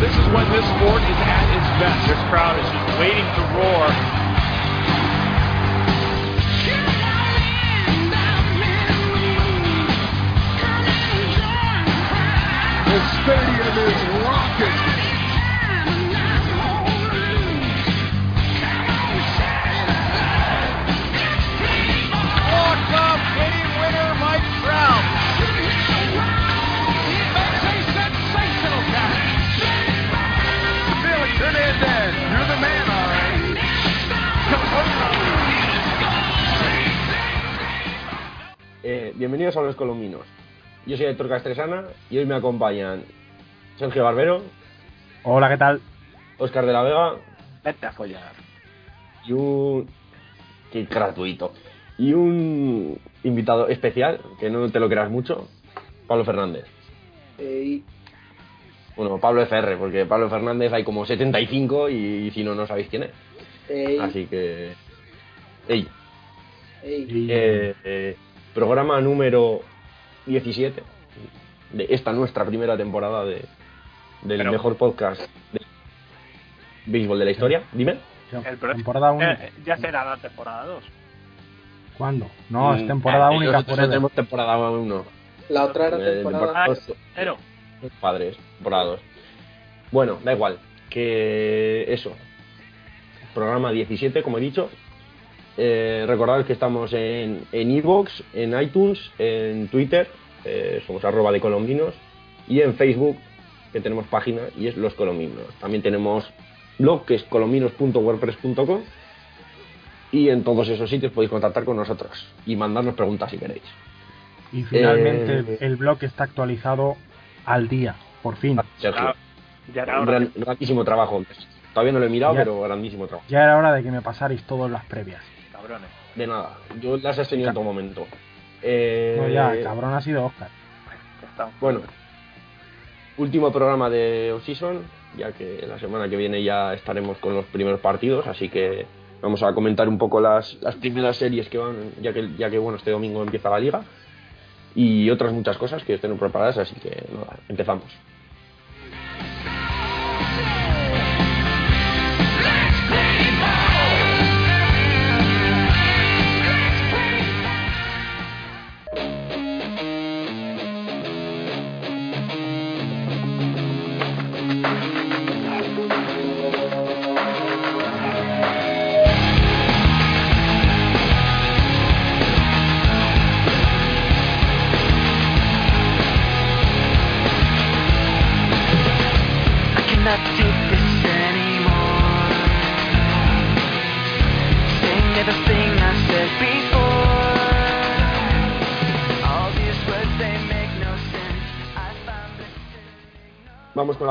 This is when this sport is at its best. This crowd is just waiting to roar. The stadium is rocking. Walk up, winning winner Mike Trout. Eh, bienvenidos a Los Colombinos. Yo soy Héctor Castresana y hoy me acompañan Sergio Barbero, Hola, ¿qué tal? Óscar de la Vega Vete a follar. y un... ¡Qué gratuito! Y un invitado especial, que no te lo creas mucho, Pablo Fernández. Bueno, Pablo FR, porque Pablo Fernández hay como 75 y, si no, no sabéis quién es. Así que... ¡Ey! Y- Eh, eh, programa número 17 de esta nuestra primera temporada de, del Pero- mejor podcast de béisbol de la historia. Dime. El temporada única. Eh, ya será la temporada 2. ¿Cuándo? No, es Mm, temporada eh, única nosotros por tenemos temporada 1. La otra era temporada. Pero, Padres, temporada dos. Bueno, da igual. Que eso. Programa 17, como he dicho. Eh, recordad que estamos en en iVoox, en iTunes, en Twitter, eh, somos arroba de colombinos, y en Facebook, que tenemos página, y es Los Colombinos. También tenemos blog, que es colombinos.wordpress.com, y en todos esos sitios podéis contactar con nosotros y mandarnos preguntas si queréis. Y finalmente Eh, el, el blog está actualizado al día, por fin. Sergio, ya, era un hora. gran- grandísimo trabajo. Todavía no lo he mirado, Ya. pero grandísimo trabajo. Ya era hora de que me pasarais todas las previas. Cabrones. De nada, yo las he tenido en todo momento. Eh, No, ya, cabrón ha sido Oscar. Está. Bueno, último programa de Off-Season, ya que la semana que viene ya estaremos con los primeros partidos, así que vamos a comentar un poco las, las primeras series que van, ya que, ya que bueno, este domingo empieza la liga, y otras muchas cosas que estén preparadas, así que nada, empezamos.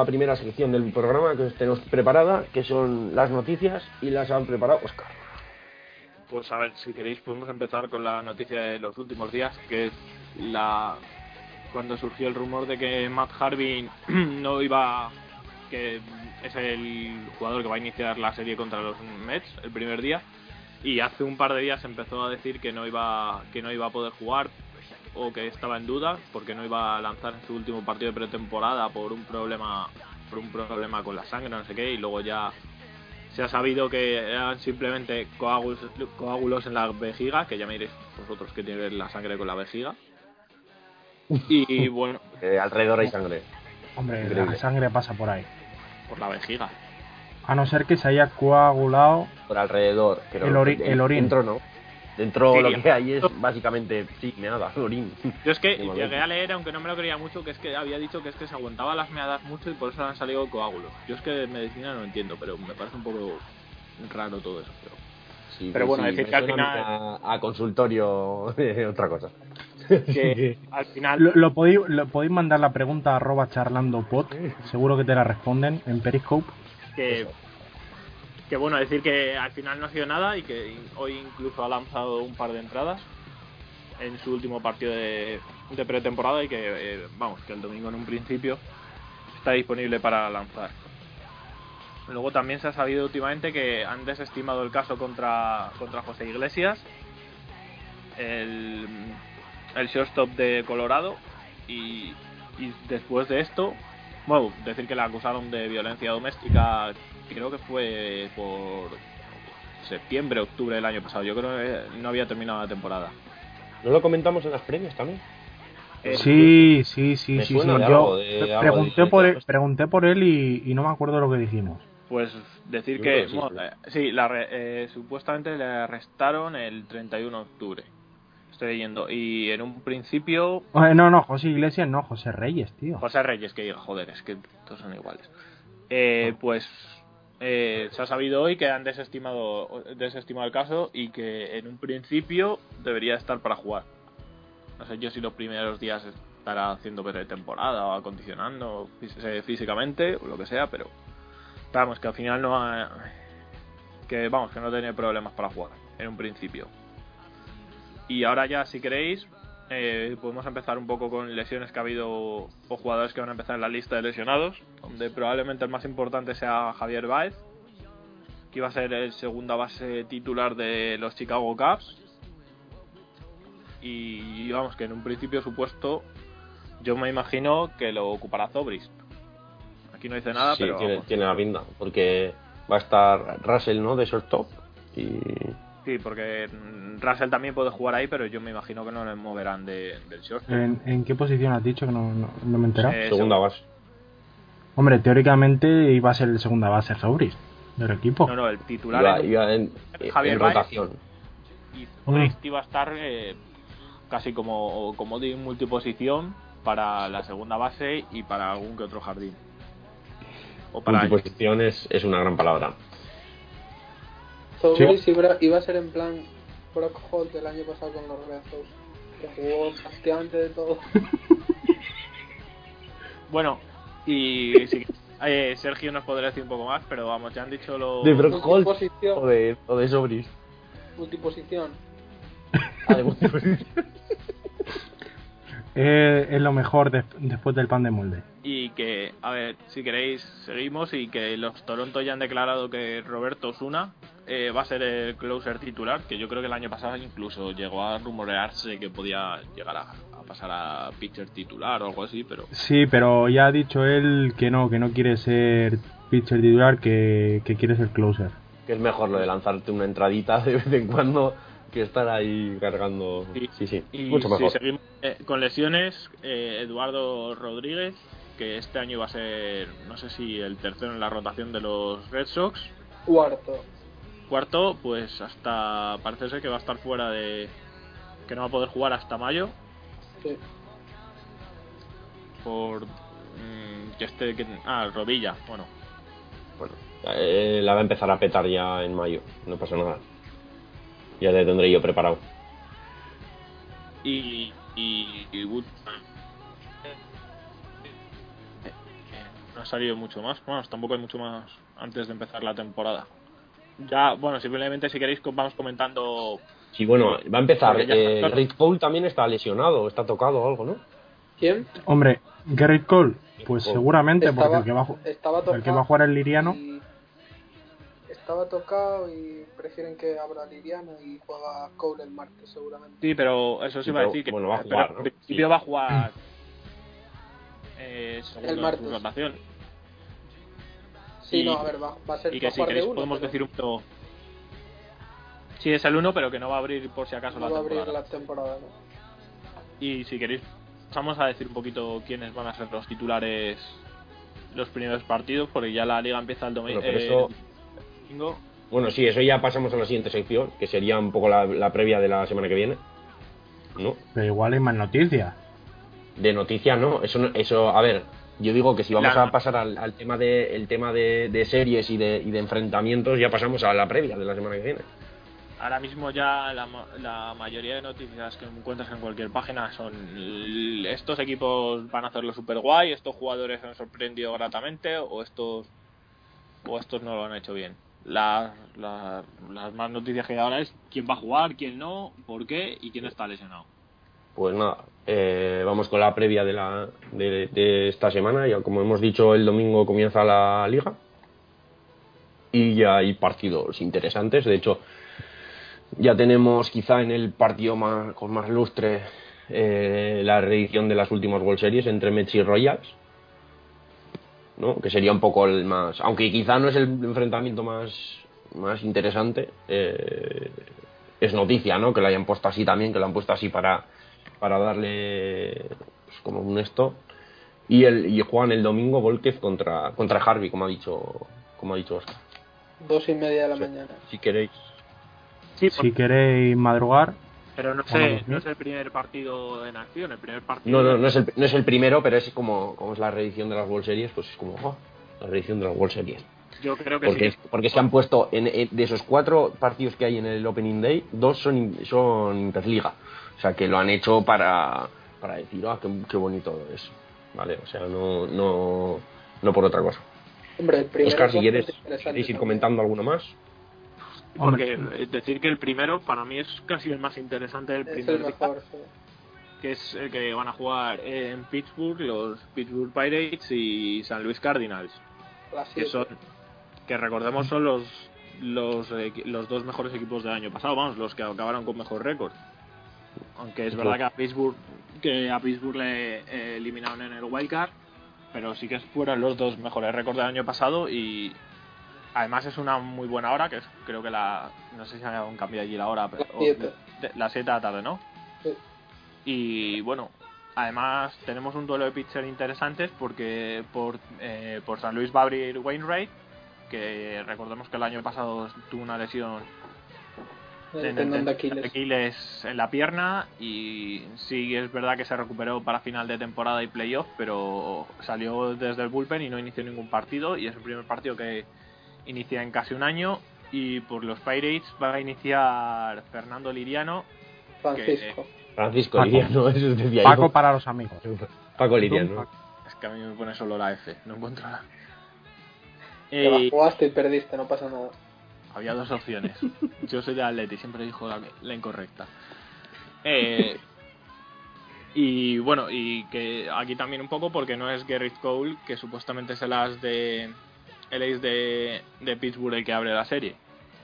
Primera sección del programa que tenemos preparada, que son las noticias, y las han preparado Oscar. Pues a ver, si queréis podemos empezar con la noticia de los últimos días, que es la cuando surgió el rumor de que Matt Harvey no iba que es el jugador que va a iniciar la serie contra los Mets el primer día y hace un par de días empezó a decir que no iba que no iba a poder jugar o que estaba en duda porque no iba a lanzar en su último partido de pretemporada por un problema por un problema con la sangre no sé qué y luego ya se ha sabido que eran simplemente coágulos, coágulos en la vejiga, que ya me diréis vosotros que tiene que ver la sangre con la vejiga. Y bueno, Eh, alrededor hay sangre. Hombre, Increíble. la sangre pasa por ahí. por la vejiga. A no ser que se haya coagulado. Por alrededor. Pero El ori- el orín. Dentro no. Dentro Sí, lo que hay es básicamente, sí, meada, orín. Yo es que llegué a leer, aunque no me lo creía mucho, que es que había dicho que es que se aguantaba las meadas mucho y por eso han salido coágulos. Yo es que de medicina no entiendo, pero me parece un poco raro todo eso. Pero Sí, Pero sí, bueno, sí, decir que al final- a, a consultorio otra cosa. que al final Lo, lo podéis, lo podéis mandar la pregunta a arroba charlando pod, seguro que te la responden en Periscope. que, que bueno, decir que al final no ha sido nada y que hoy incluso ha lanzado un par de entradas en su último partido de, de pretemporada y que, eh, vamos, que el domingo en un principio está disponible para lanzar. Luego también se ha sabido últimamente que han desestimado el caso contra, contra José Iglesias, el, el shortstop de Colorado, y, y después de esto, bueno, decir que le acusaron de violencia doméstica, creo que fue por septiembre, octubre del año pasado. Yo creo que no había terminado la temporada. ¿No lo comentamos en las premios también? Eh, Sí, sí, sí, sí. sí. Yo de pregunté, de- por él, pregunté por él y, y no me acuerdo lo que dijimos. Pues decir que, sí, bueno, sí. eh, sí, la re- eh, supuestamente le arrestaron el 31 de octubre. Estoy leyendo. Y en un principio, Eh, no, no, José Iglesias, no, José Reyes, tío. José Reyes, que joder, es que todos son iguales. Eh, pues eh, se ha sabido hoy que han desestimado, desestimado el caso y que en un principio debería estar para jugar. No sé yo si los primeros días estará haciendo pretemporada o acondicionando eh, físicamente o lo que sea, pero vamos, que al final no ha, que vamos, que no tiene problemas para jugar en un principio. Y ahora ya, si queréis, eh, podemos empezar un poco con lesiones que ha habido o jugadores que van a empezar en la lista de lesionados, donde probablemente el más importante sea Javier Baez, que iba a ser el segunda base titular de los Chicago Cubs. Y vamos, que en un principio supuesto, yo me imagino que lo ocupará Zobris. Aquí no dice nada, sí, pero tiene, tiene la pinta, porque va a estar Russell, ¿no? De shortstop. Y sí, porque mm, Russell también puede jugar ahí, pero yo me imagino que no le moverán de, del short. ¿En, en qué posición has dicho que no, no, no me he enterado? Eh, segunda seg- base. Hombre, teóricamente iba a ser el segunda base Sobris del equipo. No, no, el titular Iba, en- iba en, en Javier Baez. rotación. y. Zobris iba a estar eh, casi como, como de multiposición para la segunda base y para algún que otro jardín. O para Multiposición es, es una gran palabra. Zobris iba, iba a ser en plan Brock Holt del año pasado con los Sox, que jugó prácticamente de todo. Bueno, y sí, eh, Sergio nos podrá decir un poco más, pero vamos, ya han dicho los... De Brock Holt o de, o de Sobris. Multiposición. Ah, de multiposición. Es lo mejor des- después del pan de molde. Y que, a ver, si queréis, seguimos y que los Toronto ya han declarado que Roberto Osuna eh, va a ser el closer titular, que yo creo que el año pasado incluso llegó a rumorearse que podía llegar a, a pasar a pitcher titular o algo así, pero Sí, pero ya ha dicho él que no, que no quiere ser pitcher titular, que, que quiere ser closer. que es mejor lo de lanzarte una entradita de vez en cuando que estar ahí cargando. Sí. Sí, sí, Y mucho si mejor. seguimos eh, con lesiones, eh, Eduardo Rodríguez, que este año va a ser, no sé si el tercero en la rotación de los Red Sox. Cuarto. Cuarto, pues hasta parece ser que va a estar fuera de. que no va a poder jugar hasta mayo. Sí. Por. mm, que este. Que, ah, rodilla, bueno. Bueno, eh, la va a empezar a petar ya en mayo, no pasa nada. Ya le tendré yo preparado. Y. y. eh, no ha salido mucho más. Bueno, tampoco hay mucho más antes de empezar la temporada. Ya, bueno, simplemente si queréis vamos comentando Sí, bueno, va a empezar. Eh, está- Rick Cole también está lesionado, está tocado o algo, ¿no? ¿Quién? Hombre, Garrett Cole, pues seguramente, Estaba- porque el que, va, el que va a jugar el Liriano, y- Estaba tocado y prefieren que abra Liriano y juega Cole el martes seguramente. Sí, pero eso sí Sí, iba a pero, decir que bueno, va a pero jugar, en ¿no? principio Sí. va a jugar eh, El martes. rotación. Sí, Y- no, a ver, va, va a ser Y que va si de queréis uno, podemos pero decir un poco. Sí, es el uno, pero que no va a abrir por si acaso no la va a abrir temporada. la temporada, ¿no? Y si queréis, pasamos a decir un poquito quiénes van a ser los titulares los primeros partidos, porque ya la liga empieza el domi- Bueno, pero eh, Bueno, sí, eso ya pasamos a la siguiente sección, que sería un poco la, la previa de la semana que viene. ¿No? pero igual hay más noticias. De noticias, no. Eso, no- eso a ver, yo digo que si vamos La- a pasar al, al tema de el tema de, de series y de, y de enfrentamientos, ya pasamos a la previa de la semana que viene. ahora mismo ya la, ma- la mayoría de noticias que encuentras en cualquier página son estos equipos van a hacerlo super guay, estos jugadores han sorprendido gratamente o estos o estos no lo han hecho bien. Las, las, más noticias que hay ahora es quién va a jugar, quién no, por qué y quién está lesionado. Pues nada, eh, vamos con la previa de, la, de, de esta semana. Ya como hemos dicho, el domingo comienza la liga. Y ya hay partidos interesantes. De hecho, ya tenemos quizá en el partido más, con más lustre eh, la reedición de las últimas World Series entre Mets y Royals. ¿No? Que sería un poco el más. Aunque quizá no es el enfrentamiento más, más interesante. eh, es noticia, ¿no? Que lo hayan puesto así también, que lo han puesto así para, para darle pues, como un esto. Y el y juegan el domingo Volquez contra, contra Harvey, como ha dicho como ha dicho Oscar. Dos y media de la Sí. mañana. Si queréis. Sí, Si queréis madrugar, pero no, Bueno, sé, no es el primer partido en acción, el primer partido No, no, no es el, no es el primero, pero es como, como es la reedición de las World Series, pues es como oh, la reedición de las World Series. yo creo que Porque, sí. porque se han puesto, en, en- de esos cuatro partidos que hay en el Opening Day, dos son, son Interliga. O sea, que lo han hecho para, para decir, ah, qué, qué bonito es. Vale, o sea, no, no, no por otra cosa. Hombre, el primero Oscar, si quieres, ir comentando alguno más. Porque decir que el primero para mí es casi el más interesante del Es primer mejor, sí. que es el que van a jugar en Pittsburgh los Pittsburgh Pirates y San Luis Cardinals, que son que recordemos son los los los dos mejores equipos del año pasado, vamos, los que acabaron con mejor récord. Aunque es verdad que a Pittsburgh que a Pittsburgh le eh, eliminaron en el wildcard, pero sí que fueron los dos mejores récords del año pasado y además es una muy buena hora, que es creo que la no sé si han un cambio allí la hora, pero Las siete. de- las 7 de la tarde, ¿no? Sí. Y bueno, además tenemos un duelo de pitcher interesantes porque por, eh, por San Luis va a abrir Wainwright, que recordemos que el año pasado tuvo una lesión en tendón de. Aquiles en la pierna y sí es verdad que se recuperó para final de temporada y playoff, pero salió desde el bullpen y no inició ningún partido y es el primer partido que inicia en casi un año y por los Pirates va a iniciar Fernando Liriano Francisco. Francisco Paco. Liriano, eso es decía Paco yo. para los amigos. Paco Liriano. Es que a mí me pone solo la F, no encuentro la. Te la Eh, jugaste y perdiste, no pasa nada. había dos opciones. Yo soy de Atleti, siempre dijo la, la incorrecta. Eh, y bueno, y que aquí también un poco porque no es Garrett Cole, que supuestamente es el as de el ace de, de Pittsburgh el que abre la serie.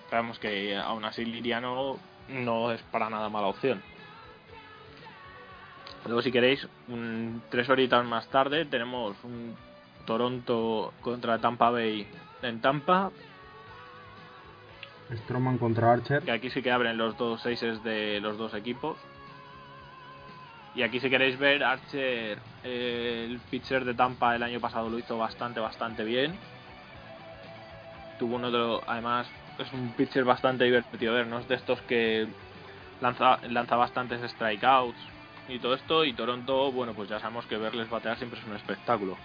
Sabemos que aún así Liriano no es para nada mala opción. Luego, si queréis, un- tres horitas más tarde tenemos un Toronto contra Tampa Bay en Tampa, Stroman contra Archer. que aquí sí que abren los dos seises de los dos equipos. Y aquí si queréis ver, Archer, eh, el pitcher de Tampa el año pasado lo hizo bastante, bastante bien. Tuvo uno de los, además es un pitcher bastante divertido ver, no es de estos que lanza, lanza bastantes strikeouts y todo esto. Y Toronto, bueno, pues ya sabemos que verles batear siempre es un espectáculo.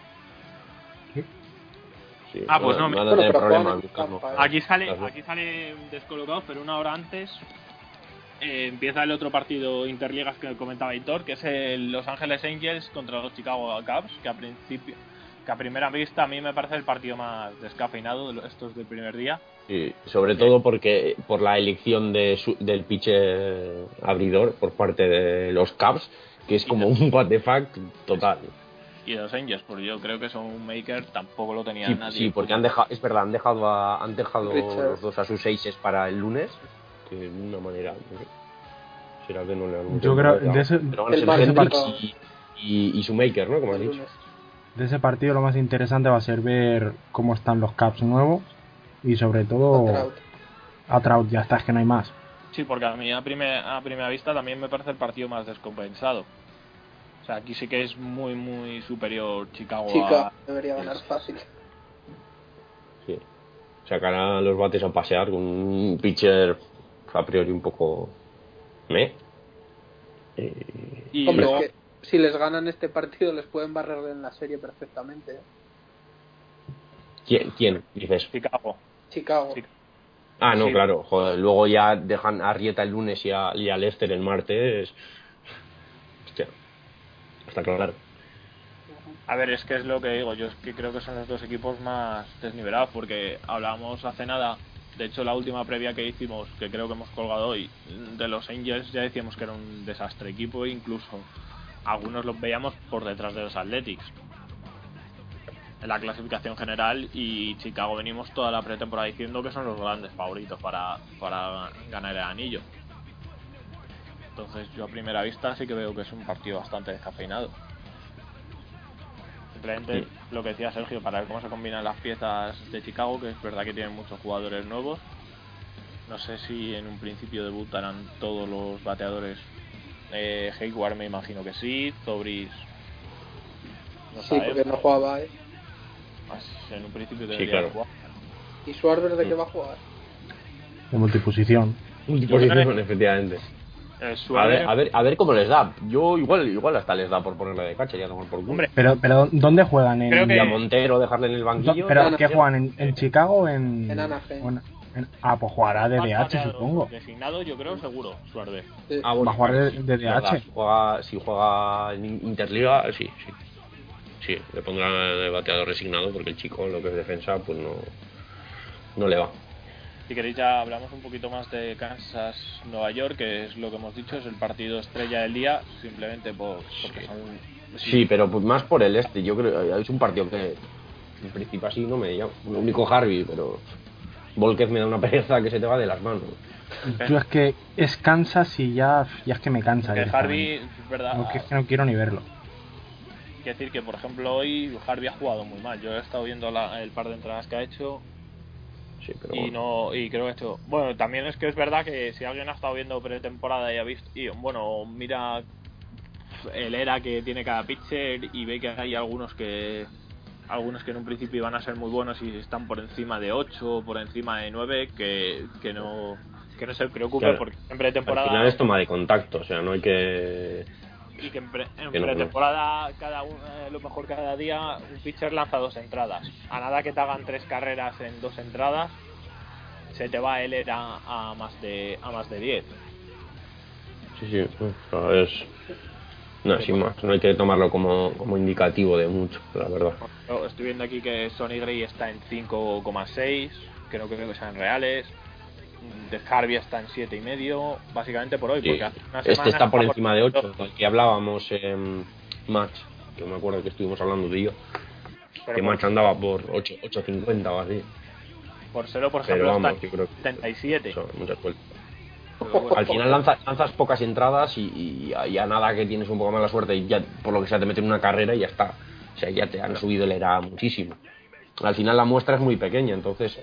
Sí, Ah, pues a- no, me- van a tener Bueno, pero problemas juegan en buscando. Tampa, ¿eh? Aquí sale, aquí sale descolocado, pero una hora antes eh, empieza el otro partido interligas que comentaba Hitor, que es el Los Ángeles Angels contra los Chicago Cubs, que a principio, que a primera vista a mí me parece el partido más descafeinado de los- estos del primer día. Sí, sobre todo porque por la elección de su- del pitcher abridor por parte de los Cubs, que es como un what the fuck total. Y de los Angels, porque yo creo que son un maker tampoco lo tenía Sí, nadie. sí, porque han dejado, es verdad, han dejado a, han dejado Richard. los dos a sus seises para el lunes, que de una manera será que no le han Yo creo- de ese- pero van a el y, y, y su maker, ¿no? Como has dicho. De ese partido lo más interesante va a ser ver cómo están los Caps nuevos y sobre todo Trout. a Trout. Ya está, es que no hay más. Sí, porque a mí a, prime- a primera vista también me parece el partido más descompensado. O sea, aquí sí que es muy, muy superior Chicago Chica a... debería ganar fácil. Sí. Sacará los bates a pasear con un pitcher a priori un poco me. Eh, Y Hombre, luego- es que si les ganan este partido les pueden barrer en la serie perfectamente. ¿eh? ¿Quién, ¿Quién? Dices. Chicago. Chicago. Ah, no, Sí. claro. Joder, luego ya dejan a Rieta el lunes y a, y a Lester el martes. Hostia. Está claro. A ver, es que es lo que digo, yo es que creo que son los dos equipos más desnivelados, porque hablábamos hace nada, de hecho la última previa que hicimos, que creo que hemos colgado hoy, de los Angels ya decíamos que era un desastre equipo incluso algunos los veíamos por detrás de los Athletics en la clasificación general y Chicago venimos toda la pretemporada diciendo que son los grandes favoritos para, para ganar el anillo. Entonces yo a primera vista sí que veo que es un partido bastante descafeinado. Simplemente Sí. lo que decía Sergio, para ver cómo se combinan las piezas de Chicago, que es verdad que tienen muchos jugadores nuevos. No sé si en un principio debutarán todos los bateadores. Eh, Hayward me imagino que sí, Zobris no sí, porque no jugaba, ¿eh? Más en un principio Sí, debería claro. jugar. ¿Y Schwarber de Mm. qué va a jugar? De multiposición. Multiposición, efectivamente. Eh, A ver, a ver, a ver cómo les da. Yo igual, igual hasta les da por ponerle de cacha y a tomar por culo. Hombre, Pero, pero ¿dónde juegan? ¿En, Creo que- Montero dejarle en el banquillo. ¿Pero qué juegan? ¿En, en Chicago o en...? En Anaheim. o en- en- ah, pues jugará de más DH, bateador supongo. Designado, yo creo, seguro, Suárez. Sí. Ah, bueno, Va a jugar de- sí, de es verdad. DH. Si juega, si juega en Interliga, sí, sí. Sí, le pondrán de bateador resignado porque el chico, lo que es defensa, pues no, no le va. Si queréis ya hablamos un poquito más de Kansas Nueva York, que es lo que hemos dicho, es el partido estrella del día, simplemente por, porque Sí. son Sí, pero pues más por el este. Yo creo que es un partido que en principio así no me llama. Lo único Harvey, pero Volquez me da una pereza que se te va de las manos. Yo es que es Kansas y ya, ya es que me cansa. que. Harvey, es verdad, No, que es que no quiero ni verlo. quiero decir que por ejemplo hoy Harvey ha jugado muy mal. Yo he estado viendo la- el par de entradas que ha hecho Sí, pero y no y creo que ha hecho bueno también es que es verdad que si alguien ha estado viendo pretemporada y ha visto y bueno mira el era que tiene cada pitcher y ve que hay algunos que algunos que en un principio iban a ser muy buenos y están por encima de 8 por encima de 9 que, que no que no se preocupe Claro. porque en al pretemporada final es toma de contacto, o sea, no hay que. y que en, pre- en Que no, pretemporada cada uno, eh, lo mejor cada día un pitcher lanza dos entradas a nada que te hagan tres carreras en dos entradas se te va el era a más de a más de 10 Sí, sí, o es. No, sin más, no hay que tomarlo como, como indicativo de mucho, la verdad. Estoy viendo aquí que Sonny Gray está en 5,6 que no creo que sean reales de Harvey está en siete y medio básicamente por hoy Sí. porque hace una Este está por encima de 8, del que hablábamos en Match, que me acuerdo que estuvimos hablando de ello, pero que por, Match andaba por 8, 8.50 o así. por cero por Pero ejemplo vamos, está yo creo en que 77 son muchas vueltas. Al final lanzas, lanzas pocas entradas y, y a- nada que tienes un poco mala suerte y ya por lo que sea te meten una carrera y ya está. O sea, ya te han subido el ERA muchísimo. Al final la muestra es muy pequeña, entonces...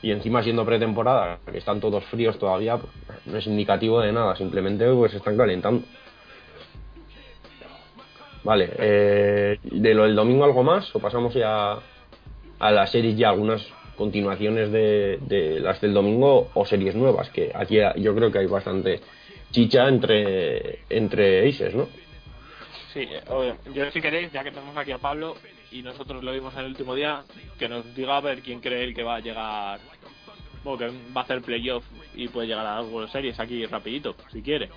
Y encima siendo pretemporada, que están todos fríos todavía, no es indicativo de nada, simplemente pues están calentando. Vale, eh, de lo del domingo algo más o pasamos ya a las series ya algunas continuaciones de, de las del domingo o series nuevas, que aquí yo creo que hay bastante chicha entre, entre aces, ¿no? Sí, yo si queréis, ya que tenemos aquí a Pablo y nosotros lo vimos en el último día, que nos diga a ver quién cree el que va a llegar, o que va a hacer playoff y puede llegar a World Series aquí rapidito, si quiere.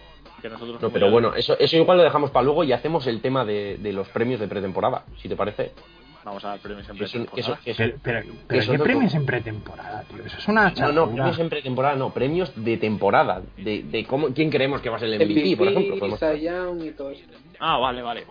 Que nosotros No, pero bueno, eso, eso igual lo dejamos para luego y hacemos el tema de, de los premios de pretemporada, si te parece. Vamos a dar premios en pretemporada. Pero, pero, que pero son ¿qué todo- premios en pretemporada, tío? Eso es una No, chafura. no, premios en pretemporada, no, premios de temporada. De, de cómo, quién creemos que va a ser el MVP, MVP, por ejemplo. podemos- Cy Young y todo eso. Ah, vale, vale.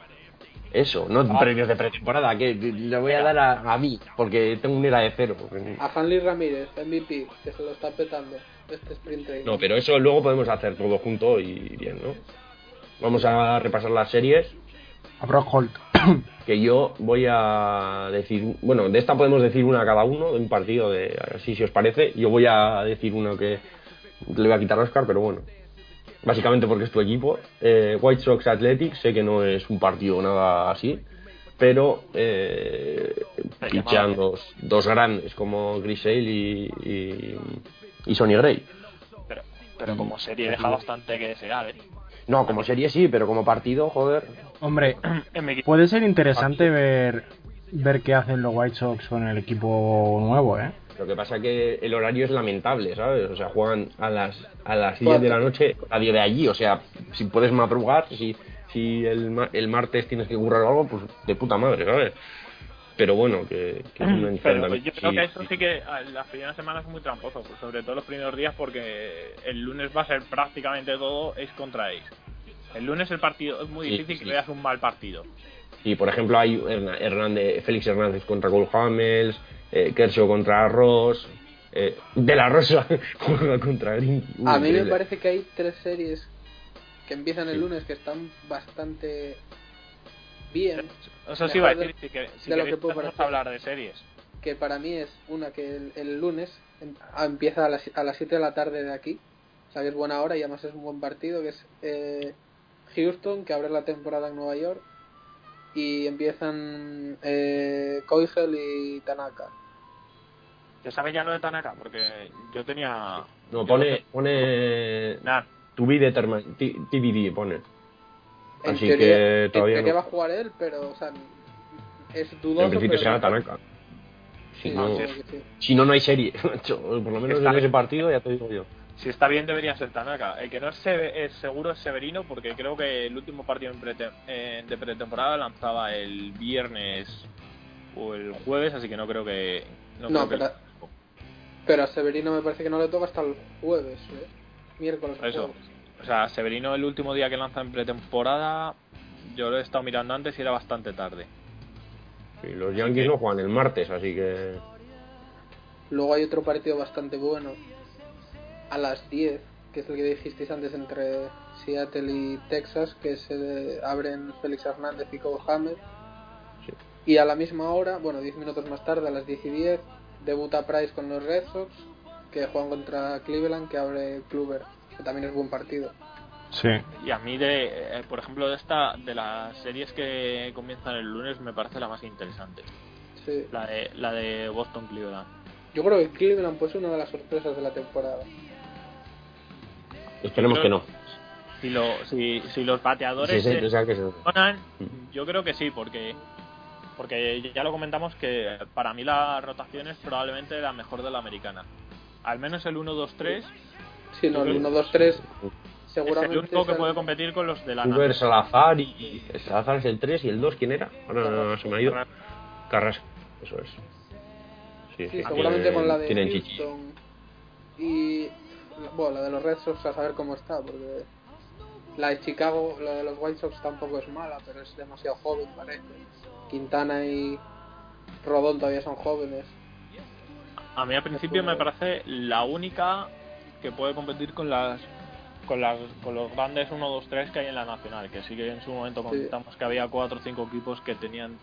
Eso, no Ah. premios de pretemporada, que le voy a dar a, a mí, porque tengo un era de cero. A Hanley Ramírez, MVP, que se lo está petando este sprint training. No, pero eso luego podemos hacer todo junto y bien, ¿no? Vamos a repasar las series, A Brock Holt. que yo voy a decir, bueno, de esta podemos decir una cada uno, de un partido, de así si os parece. Yo voy a decir uno que le voy a quitar a Oscar, pero bueno. Básicamente porque es tu equipo. Eh, White Sox Athletics, sé que no es un partido nada así, pero eh, dos, dos grandes como Grisale y, y, y Sonny Gray. Pero, pero como serie deja bastante que desear, ¿eh? No, como serie sí, pero como partido, joder. Hombre, puede ser interesante ver ver qué hacen los White Sox con el equipo nuevo, ¿eh? Lo que pasa que el horario es lamentable, ¿sabes? O sea, juegan a las a las 10 de la noche, radio de allí. O sea, si puedes madrugar, si, si el, ma- el martes tienes que currar algo, pues de puta madre, ¿sabes? Pero bueno, que, que es un Pero enfrentamiento. yo creo Sí, que eso sí. que a- las primeras semanas es muy tramposo, pues, sobre todo los primeros días, porque el lunes va a ser prácticamente todo Ace contra Ace. El lunes el partido es muy Sí, difícil sí. que veas un mal partido. Y por ejemplo hay Hernández, Félix Hernández contra Cole Hamels, eh, Kershaw contra Ross, eh, De La Rosa juega contra Green. Uy, A mí me parece que hay tres series que empiezan el Sí. lunes que están bastante bien. Eso sí iba a decir, de- si, que, si de lo que puedo empezamos parecer. a hablar de series. que para mí es una que el, el lunes ah, empieza a las, a las 7 de la tarde de aquí, o sea que es buena hora y además es un buen partido, que es eh, Houston, que abre la temporada en Nueva York, y empiezan eh, Koigel y Tanaka. ¿Ya sabes ya lo de Tanaka? Porque yo tenía... No, pone, pone Nah, To be determined, T- TBD pone. En Así teoría, que en todavía teoría no. va a jugar él, pero o sea, es dudoso. En principio pero será Tanaka. Si Sí, no, sí. si no, no hay serie. Por lo menos Está en ese partido ya te digo yo. Si está bien debería ser Tanaka. El que no es, se- es seguro es Severino, porque creo que el último partido en eh, de pretemporada lanzaba el viernes o el jueves, así que no creo que... No, No, creo que- pero- Pero a Severino me parece que no le toca hasta el jueves, ¿eh? miércoles o Eso. jueves. O sea, Severino el último día que lanza en pretemporada, yo lo he estado mirando antes y era bastante tarde. Y los Yankees que- no juegan el martes, así que. Luego hay otro partido bastante bueno a las 10, que es el que dijisteis antes entre Seattle y Texas, que se abren Félix Hernández y Cole Hammer. Sí. Y a la misma hora, bueno, 10 minutos más tarde, a las 10 y 10, debuta Price con los Red Sox, que juegan contra Cleveland, que abre Kluber, que también es buen partido. Sí. Y a mí, de, eh, por ejemplo, de esta de las series que comienzan el lunes, me parece la más interesante. Sí. La de, la de Boston Cleveland. Yo creo que Cleveland pues, es una de las sorpresas de la temporada. Esperemos que no. Si, lo, si, si los bateadores Sí, sí, se o sea que se- funcionan, yo creo que sí, porque porque ya lo comentamos que para mí la rotación es probablemente la mejor de la americana. Al menos el 1-2-3 Sí, no, el Sí. 1, 2, 3 es seguramente. el único que puede competir con los de la Uber, Salazar y. y- Salazar es el 3 y el 2, ¿quién era? Ahora se me ha ido. Carrasco, eso es. Sí, Sí, sí, seguramente con la de tienen chichi. Houston y bueno, la de los Red Sox a saber cómo está, porque la de Chicago, la de los White Sox tampoco es mala, pero es demasiado joven parece. Quintana y Rodón todavía son jóvenes. A mí al principio me parece la única que puede competir con las con las con los grandes 1 2 3 que hay en la nacional, que sí que en su momento comentamos que había cuatro o cinco equipos que tenían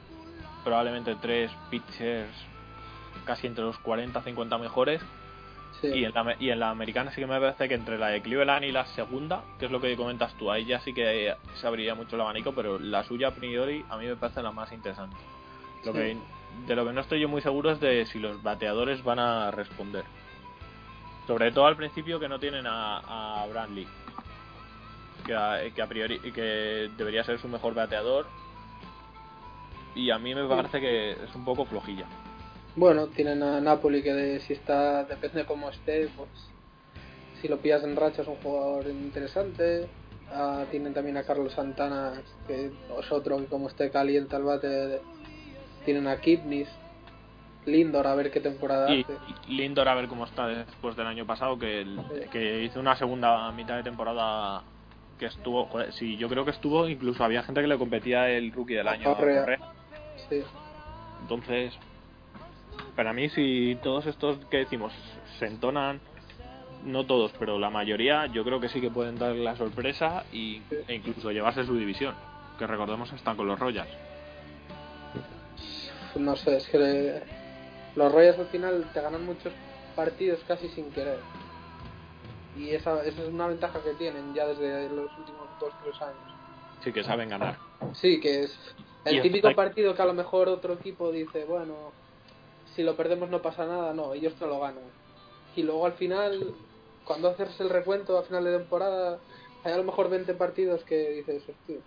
probablemente tres pitchers casi entre los 40 50 mejores Sí. y en la y en la americana sí que me parece que entre la de Cleveland y la segunda, que es lo que comentas tú, ahí ya sí que se abriría mucho el abanico, pero la suya a priori a mí me parece la más interesante. Lo Sí. que de lo que no estoy yo muy seguro es de si los bateadores van a responder. Sobre todo al principio que no tienen a, a Bradley, que a, que a priori que debería ser su mejor bateador. Y a mí me parece que es un poco flojilla. Bueno, tienen a Napoli que de- si está, depende de cómo esté, pues si lo pillas en racha es un jugador interesante. Ah, tienen también a Carlos Santana, que es otro que como esté caliente al bate. Tienen a Kipnis, Lindor, a ver qué temporada Y, hace. Lindor a ver cómo está después del año pasado, que, el- Sí. que hizo una segunda mitad de temporada que estuvo, joder, sí, yo creo que estuvo, incluso había gente que le competía el rookie del año. Correa. Sí. Entonces, para mí, si todos estos que decimos se entonan, no todos, pero la mayoría, yo creo que sí que pueden dar la sorpresa y, e incluso llevarse su división. Que recordemos están con los Royals. No sé, es que le- los Royals al final te ganan muchos partidos casi sin querer. Y esa, esa es una ventaja que tienen ya desde los últimos 2-3 años. Sí que saben ganar. Sí, que es el típico partido que a lo mejor otro equipo dice, bueno, si lo perdemos no pasa nada, no, ellos te lo ganan. Y luego al final, cuando haces el recuento a final de temporada, hay a lo mejor 20 partidos que dices, hostia,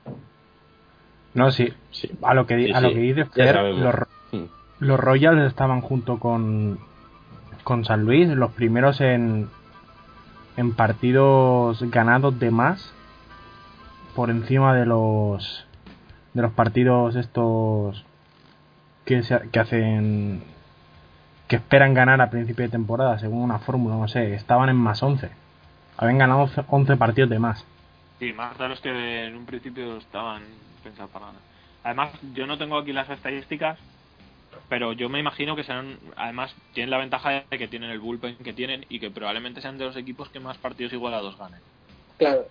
No, sí. Sí. A lo que, Sí, a lo sí, que dice ya Fer, los, Mm. los Royals estaban junto con con San Luis, los primeros en, en partidos ganados de más por encima de los de los partidos estos que, se- que hacen que esperan ganar a principio de temporada según una fórmula, no sé, estaban en más 11. Habían ganado 11 11 partidos de más. Sí, más de los que en un principio estaban pensados para nada. Además, yo no tengo aquí las estadísticas, pero yo me imagino que serán, además, tienen la ventaja de que tienen el bullpen que tienen y que probablemente sean de los equipos que más partidos igualados ganen. Claro.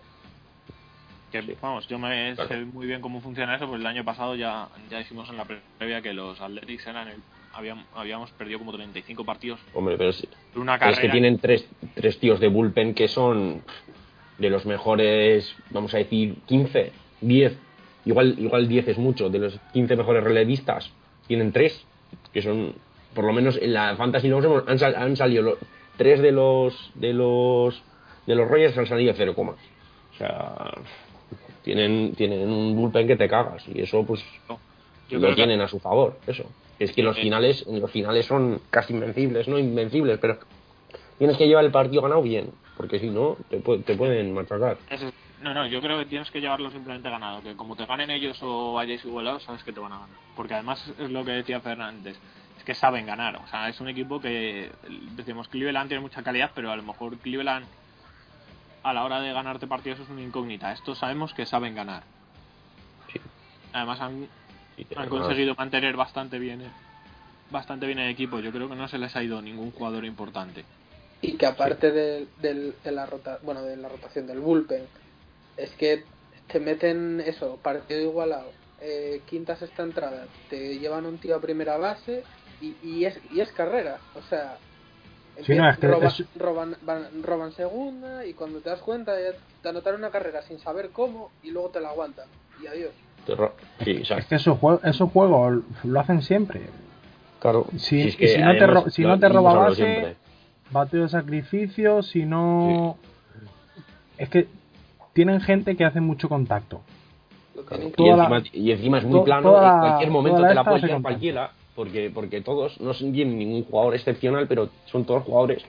Que, vamos, yo me Claro. sé muy bien cómo funciona eso, porque el año pasado ya, ya dijimos en la previa que los Athletics eran el, habían, habíamos perdido como 35 partidos Hombre, pero es, por una carrera. es que tienen tres, tres tíos de bullpen que son de los mejores, vamos a decir, 15, 10. Igual, igual 10 es mucho. De los 15 mejores relevistas, tienen tres, que son, por lo menos en la Fantasy League han, sal- han salido los, tres de los de los de los Rogers han salido cero comas. O sea, tienen, tienen un bullpen que te cagas y eso pues Yo lo creo que- tienen a su favor, eso. Es que los finales, los finales son casi invencibles, no invencibles, pero tienes que llevar el partido ganado bien, porque si no, te, pu- te pueden machacar. No, no, yo creo que tienes que llevarlo simplemente ganado, que como te ganen ellos o vayáis igualados, sabes que te van a ganar. Porque además es lo que decía Fernández, es que saben ganar. O sea, es un equipo que, decimos, Cleveland tiene mucha calidad, pero a lo mejor Cleveland a la hora de ganarte partidos es una incógnita. Estos sabemos que saben ganar. Sí. Además han, Y han conseguido mantener bastante bien bastante bien el equipo. Yo creo que no se les ha ido ningún jugador importante. Y que aparte de, del- de la rota, bueno, de la rotación del bullpen, es que te meten eso, partido igualado, eh, quinta, sexta entrada, te llevan un tío a primera base y, y es y es carrera, o sea, Sí, no, es que roba- es- roban, van- roban segunda y cuando te das cuenta ya te anotaron una carrera sin saber cómo y luego te la aguantan y adiós. Te ro- Sí, Es que esos juegos, esos juegos lo hacen siempre. Claro. Si- es que si no te ro- si lo- no te hemos roba base, siempre. Bateo de sacrificio, si no... Es que tienen gente que hace mucho contacto. Claro, Y, la- encima, y encima es muy plano, toda en cualquier momento te la esta puede hace llevar contacto. cualquiera, porque, porque todos no son- tienen ningún jugador excepcional, pero son todos jugadores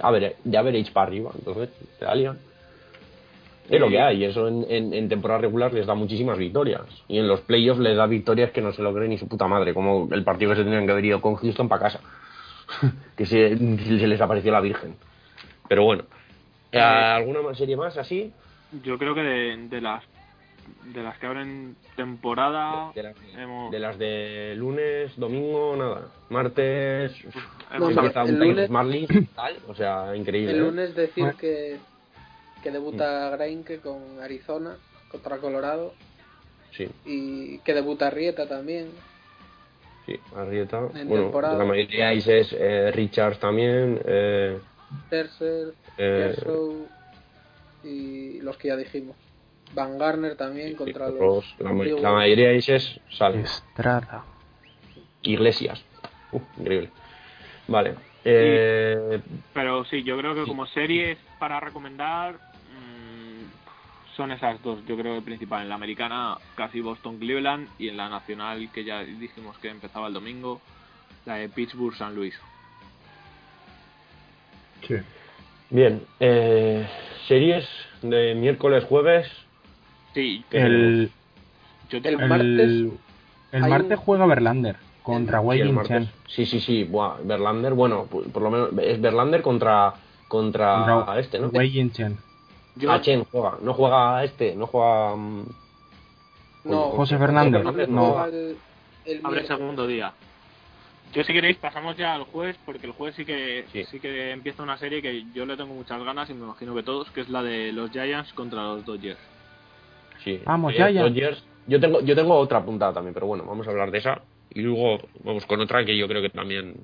a ver, de average para arriba, entonces te la lían. Es lo que hay, y eso en, en, en temporada regular les da muchísimas victorias. Y en los playoffs les da victorias que no se lo cree ni su puta madre, como el partido que se tenían que haber ido con Houston para casa. que se, se les apareció la Virgen. Pero bueno, Eh, ¿alguna serie más así? Yo creo que de, de las de las que abren temporada De, las- hemos- de las de lunes, domingo, nada. Martes, hemos No, empieza el un lunes- Marley, tal, o sea, increíble. El ¿eh? lunes decir que, que debuta Greinke con Arizona contra Colorado Sí, y que debuta Rieta también. sí, Arrieta. En Bueno, temporada. la mayoría es eh, Richards también. Eh, Tercer, eh, y los que ya dijimos. Van Garner también contra los. Ross, la, la mayoría es sale. Estrada. Iglesias. Increíble. Vale. Eh, Pero sí, yo creo que como series para recomendar son esas dos. Yo creo que principal. En la americana casi Boston Cleveland y en la nacional que ya dijimos que empezaba el domingo, la de Pittsburgh San Luis. Sí. bien. Eh, series de miércoles, jueves. Sí, ¿Qué El, yo El martes el martes un- juega Verlander contra Sí. Chen. Sí, sí, sí. Buah, Verlander, bueno, por, por lo menos es Verlander contra contra, Contra este, ¿no? Wei Chen. Yo- Ah, Chen juega, no juega este, no juega mm, No, José Fernández, Fernández no. el, el abre miércoles. segundo día. Yo si queréis pasamos ya al jueves porque el jueves sí que Sí. sí. que empieza una serie que yo le tengo muchas ganas y me imagino que todos, que es la de los Giants contra los Dodgers. Sí. Vamos, Eh. Dodgers. Yo tengo, yo tengo otra puntada también, pero bueno, vamos a hablar de esa. Y luego vamos con otra que yo creo que también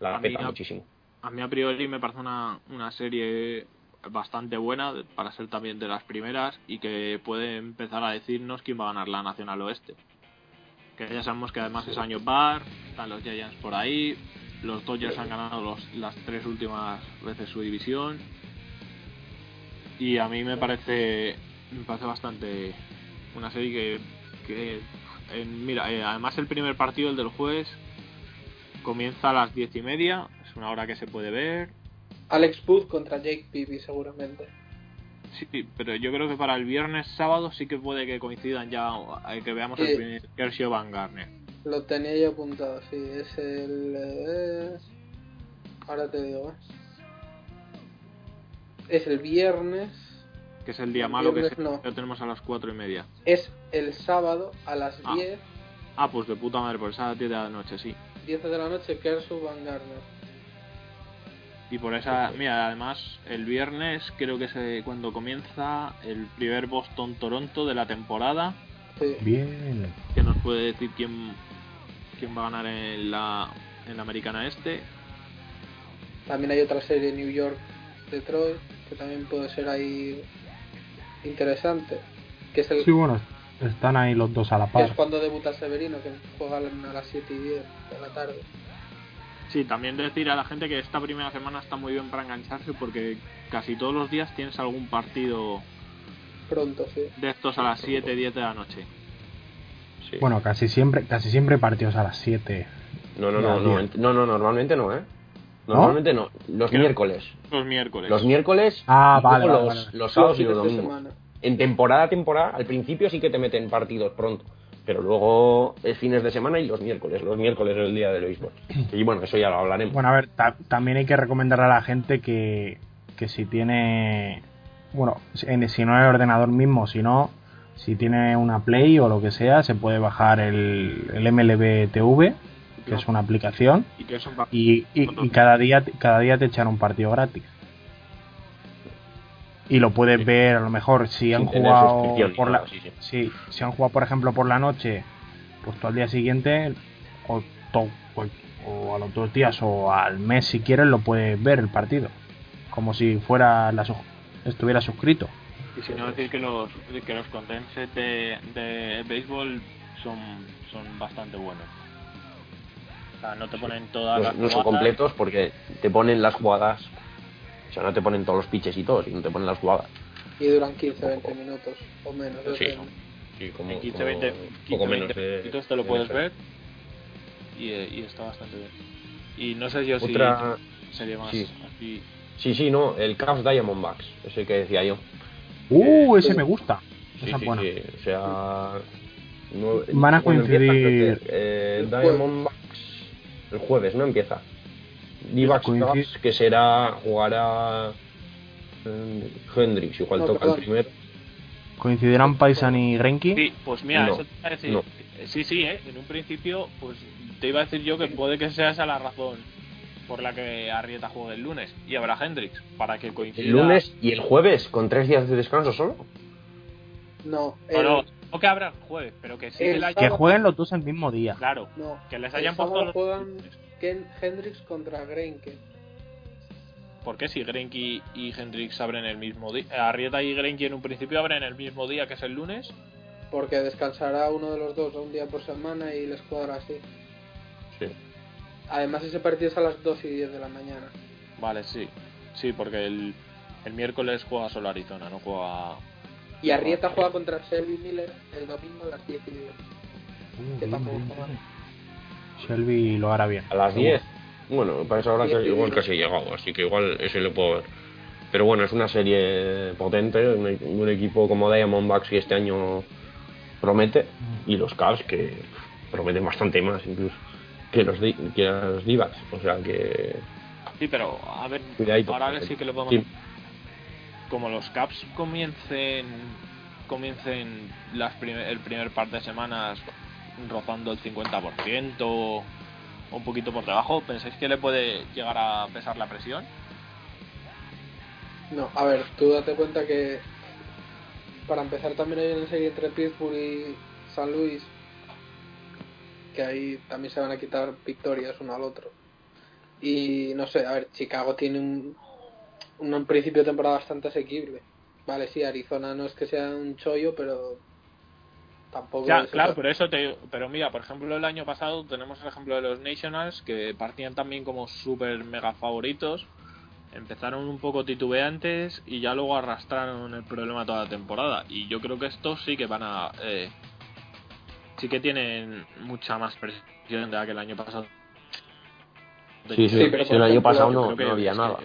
la A mí peta no- muchísimo. A mí a priori me parece una, una serie bastante buena para ser también de las primeras y que puede empezar a decirnos quién va a ganar la Nacional Oeste. Que ya sabemos que además es año par, están los Giants por ahí, los Dodgers han ganado los- las tres últimas veces su división y a mí me parece me parece bastante una serie que, que en- mira eh, además el primer partido el del jueves comienza a las diez y media, es una hora que se puede ver. Alex Booth contra Jake Peavy seguramente. Sí, pero yo creo que para el viernes sábado sí que puede que coincidan ya, eh, que veamos Sí. el primer Kershaw Van Garner. Lo tenía yo apuntado, sí, es el... es- Ahora te digo, ¿eh? Es el viernes, Que es el día El malo que se- no. lo tenemos a las cuatro y media. es el sábado a las Ah. 10, Ah, pues de puta madre, por esa 10 de la noche, sí. 10 de la noche, Kershaw Van Garner. Y por esa, mira, además el viernes creo que es cuando comienza el primer Boston-Toronto de la temporada, Sí. Bien. que nos puede decir quién, quién va a ganar en la, en la americana este. También hay otra serie, New York, Detroit, que también puede ser ahí interesante. Que es, el, Sí, bueno, están ahí los dos a la que es par. cuando debuta Severino, que juega a las 7 y 10 de la tarde. Sí, también decir a la gente que esta primera semana está muy bien para engancharse porque casi todos los días tienes algún partido Pronto, sí. de estos a las 7, 10 de la noche. Sí. Bueno, casi siempre, casi siempre partidos a las 7. no, no, no, no, no, no, normalmente no, ¿eh? Normalmente no. Los miércoles. Los miércoles. Los miércoles Ah, vale, vale, los, vale. los sábados y Los domingos. En temporada a temporada, al principio sí que te meten partidos pronto, pero luego es fines de semana y los miércoles. Los miércoles es el día del béisbol. Y bueno, eso ya lo hablaremos. Bueno, a ver, ta- también hay que recomendarle a la gente que, que si tiene, bueno, en- si no en el ordenador mismo, si no, si tiene una Play o lo que sea, se puede bajar el, el MLB TV, que es una aplicación, Y que son y, y- y cada día cada día te echan un partido gratis. Y lo puedes Sí. ver, a lo mejor, si han Sin jugado por la, nada, sí, sí. Sí, si han jugado, por ejemplo, por la noche, pues tú al día siguiente, o, to- o- o a los dos días, o al mes si quieres, lo puedes ver el partido. Como si fuera la, estuviera suscrito. Y si no decir que los que los condenses de, de béisbol son, son bastante buenos. O sea, no te ponen todas No, las no son completos porque te ponen las jugadas. O sea, no te ponen todos los pitches y todo, sino te ponen las jugadas. Y duran 15-20 minutos o menos. Sí. Sí, como, En 15, como 20, poco 15, menos 20 de- minutitos te lo de puedes ver. Y, eh, y está bastante bien. Y no sé yo Otra. si sería más sí. así. Sí, sí, no, el Cavs Diamondbacks, ese que decía yo. ¡Uh! Eh, ese me gusta. Sí, Esa sí, es buena. sí, o sea. no- Van a ¿cuándo empieza? coincidir- Eh. Diamondbacks. El jueves, ¿no? Empieza. Cavs, que será. Jugará. eh, Hendrix, igual No, toca perdón. el primero. ¿Coincidirán Paisan y Renki? Sí, pues mira, No, eso te iba a decir. no. Eh, Sí, sí, ¿eh? En un principio, pues te iba a decir yo que puede que sea esa la razón por la que Arrieta juegue el lunes y habrá Hendrix para que coincida. El lunes y el jueves, con tres días de descanso solo. No, No, el- no, no que habrá el jueves, pero que sí El que la Que jueguen los dos el mismo día. Claro, no. que les El hayan puesto. los- juegan Ken Hendrix contra Greinke. ¿Por qué si Grenky y Hendrix abren el mismo día? Arrieta y Grenky en un principio abren el mismo día que es el lunes. Porque descansará uno de los dos un día por semana y les cuadra así. Sí. Además, ese partido es a las 2 y 10 de la mañana. Vale, sí. Sí, porque el, el miércoles juega solo Arizona, no juega. Y Arrieta juega contra Shelby Miller el domingo a las 10 y 10. Uh, Que bien, tampoco bien, está mal. bien. Shelby lo hará bien. A las 10. Bueno, para esa hora que igual casi he llegado, así que igual ese lo puedo ver. Pero bueno, es una serie potente, un, un equipo como Diamondbacks que este año promete, y los Cavs que prometen bastante más incluso que los, que los D-backs. O sea que Sí, pero a ver, Cuidadito, ahora sí que lo podemos. sí. Como los Caps comiencen comiencen las primer- el primer par de semanas rozando el 50% o un poquito por debajo, ¿pensáis que le puede llegar a pesar la presión? No, a ver, tú date cuenta que para empezar también hay una serie entre Pittsburgh y San Luis que ahí también se van a quitar victorias uno al otro. Y no sé, a ver, Chicago tiene un, un, principio de temporada bastante asequible. Vale, sí, Arizona no es que sea un chollo, pero tampoco Ya, claro, pero eso te pero mira, por ejemplo, el año pasado tenemos el ejemplo de los Nationals que partían también como super mega favoritos. Empezaron un poco titubeantes y ya luego arrastraron el problema toda la temporada. Y yo creo que estos sí que van a. eh, sí que tienen mucha más presión de la que el año pasado. Sí, sí, Sí, pero si el año pasado no, que no había que- nada.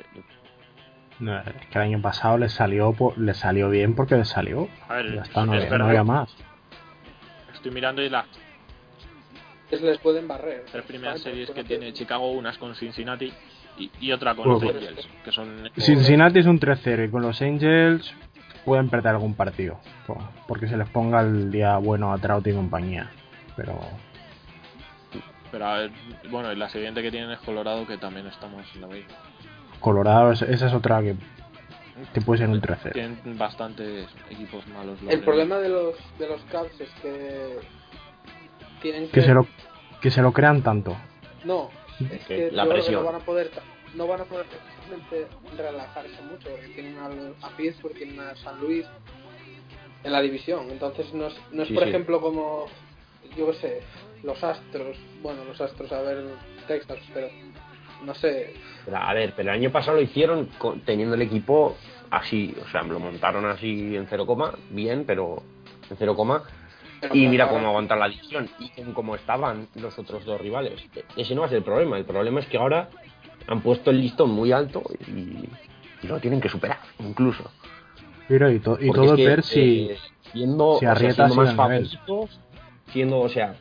No, es que el año pasado le salió le salió bien porque le salió. A ver, Ya está, no, es había, verdad. no había más. Estoy mirando y las Es les pueden barrer. tres primeras series que tiene tienen- Chicago, unas con Cincinnati y, y otra con los pues, Angels, que son Cincinnati es un 3-0 y con los Angels pueden perder algún partido. po- Porque se les ponga el día bueno a Trout y compañía. Pero Pero a ver, bueno, y la siguiente que tienen es Colorado, que también estamos en la B. Colorado, es- esa es otra que te puede ser un 3-0. Tienen bastantes equipos malos. los El de- problema de los de los Cavs es que tienen que, Que se lo, que se lo crean tanto. no es Que la que presión. no van a poder no van a poder realmente relajarse mucho porque tienen al, a Pittsburgh tienen a San Luis en la división entonces no es, no es Sí, por sí. ejemplo como yo qué sé los Astros bueno los Astros a ver Texas pero no sé Pero, a ver, pero el año pasado lo hicieron con- teniendo el equipo así, o sea, lo montaron así en cero coma, bien, pero en cero coma. pero Y mira ahora- cómo aguantan la división y en cómo estaban los otros dos rivales. E- Ese no va a ser el problema. El problema es que ahora han puesto el listón muy alto y, y lo tienen que superar, incluso. Pero y, to- y todo es que, ver si. eh, siendo, si o sea, siendo más favoritos, siendo, o sea,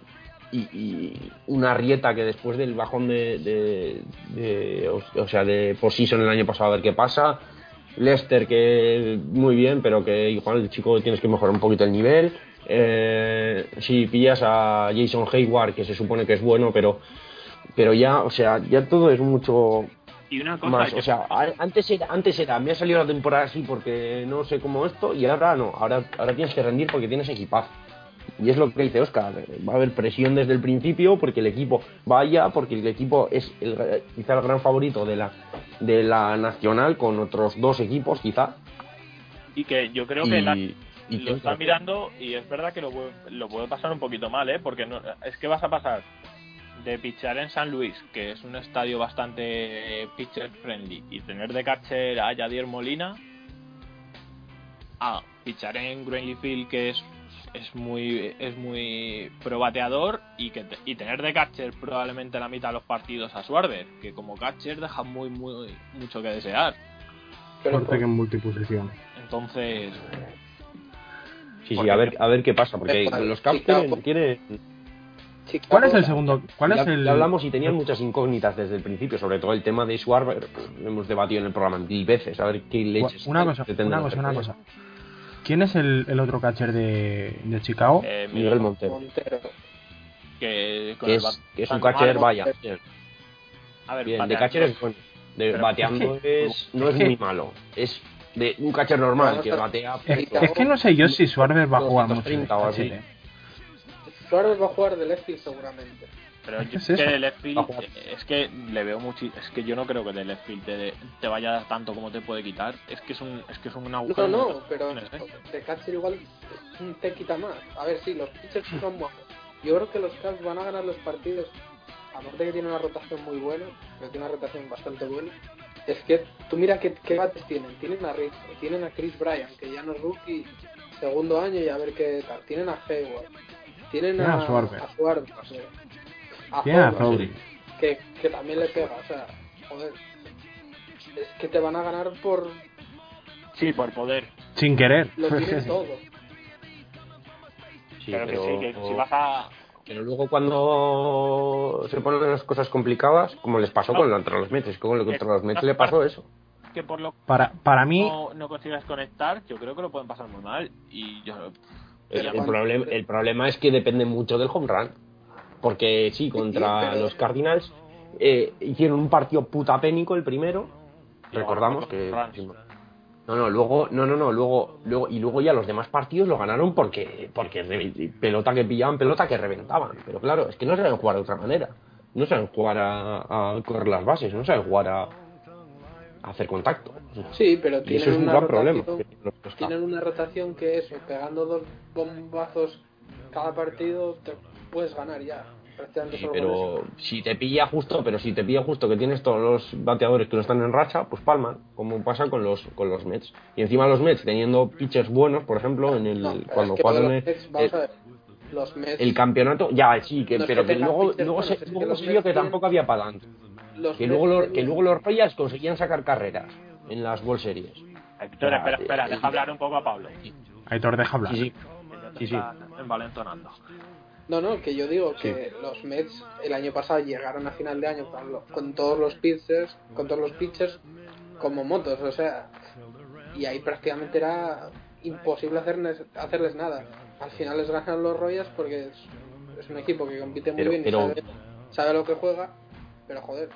y, y una Arrieta que después del bajón de, de, de- o, o sea, de position el año pasado a ver qué pasa, Lester que muy bien, pero que igual el chico tienes que mejorar un poquito el nivel. Eh, si pillas a Jason Hayward que se supone que es bueno, pero pero ya, o sea, ya todo es mucho Y una cosa, más, que- o sea, antes era, antes era, me ha salido la temporada así porque no sé cómo esto, y ahora no, ahora, ahora tienes que rendir porque tienes equipazo. Y es lo que dice Oscar, va a haber presión desde el principio porque el equipo vaya, porque el equipo es el, quizá el gran favorito de la, de la nacional con otros dos equipos quizá. y que yo creo y, que la- y lo está mirando y es verdad que lo, puede- lo puede pasar un poquito mal, ¿eh? Porque no, es que vas a pasar de pichar en San Luis, que es un estadio bastante eh, pitcher friendly, y tener de catcher a Yadier Molina, a pichar en Greenleaf Field, que es es muy es muy probateador y que te- y tener de catcher probablemente la mitad de los partidos a Suárez que como catcher deja muy muy mucho que desear pero Fuerte que en multiposición. entonces sí, sí, a ver, a ver qué pasa, porque los Caps tienen, tienen- ¿Cuál es el segundo? ¿Cuál ya, es el.? ya hablamos y tenían muchas incógnitas desde el principio, sobre todo el tema de Schwarber, pues, lo hemos debatido en el programa mil veces, a ver qué leches Una cosa, una cosa, una cosa. ¿Quién es el, el otro catcher de, de Chicago? eh. Miguel Montero, Montero que, con que el es, bat- que es un catcher, vaya, a ver, bien, de bateando- catcher es bueno, de bateando es, no es muy malo, es de un catcher normal que batea Es, es que no sé yo si Suárez va a jugar mucho. de 230 o así. catcher, ¿eh? Suárez va a jugar de left field seguramente pero yo es que left field, es que le veo mucho es que yo no creo que de left field te, te vaya a dar tanto como te puede quitar es que es un es que es un No, agujero no, pero ¿eh? de catcher igual te quita más. A ver, sí, los pitchers son buenos. Yo creo que los Cavs van a ganar los partidos, aparte de que tiene una rotación muy buena, que tiene una rotación bastante buena. Es que tú mira qué, qué bates tienen. Tienen a Rick, tienen a Chris Bryan, que ya no es rookie, segundo año y a ver qué tal. Tienen a Hayward, tienen a, a a Schwarber, o sea, a Tiene a que, que también le pega, o sea, joder. Es que te van a ganar por sí por poder Sin querer. lo tienen todo. sí, pero, pero, que sí que si vas a pero luego cuando se ponen las cosas complicadas, como les pasó No. con contra los Mets, con lo contra los Mets le pasó eso. que por lo Para, para mí, no, no consigas conectar yo creo que lo pueden pasar muy mal y yo El, problema, el problema es que depende mucho del home run. Porque sí, contra pero- los Cardinals eh, hicieron un partido putapénico el primero. Y Recordamos que. No, no, luego, no, no, no, luego, luego, y luego ya los demás partidos lo ganaron porque, porque pelota que pillaban, pelota que reventaban. Pero claro, es que no saben jugar de otra manera. No saben jugar a, a correr las bases, no saben jugar a, a hacer contacto. Sí, pero Y tienen eso es un una gran problema. rotación- tienen una rotación que eso, pegando dos bombazos cada partido, te puedes ganar ya. Sí, pero si te pilla justo, pero si te pilla justo que tienes todos los bateadores que no están en racha, pues palman, como pasa con los con los Mets. Y encima los Mets teniendo pitchers buenos, por ejemplo, en el No, cuando es que los Mets, vamos eh, los Mets, el campeonato, ya sí, que, No pero que luego, pitchers luego, se, es que luego los se vio que tienen- tampoco había para tanto. los Que luego, lo- tienen- que luego los Royals conseguían sacar carreras en las World Series. Héctor, espera, espera, eh, deja hablar un poco a Pablo. Aitor, deja hablar. Sí, sí. Sí, sí. está envalentonando. No, no, que yo digo Sí. que los Mets el año pasado llegaron a final de año con, lo- con todos los pitchers, con todos los pitchers como motos, o sea, y ahí prácticamente era imposible hacerles, hacerles nada. Al final les ganan los Royals porque es, es un equipo que compite muy Pero- bien y pero- sabe, sabe lo que juega, pero joder,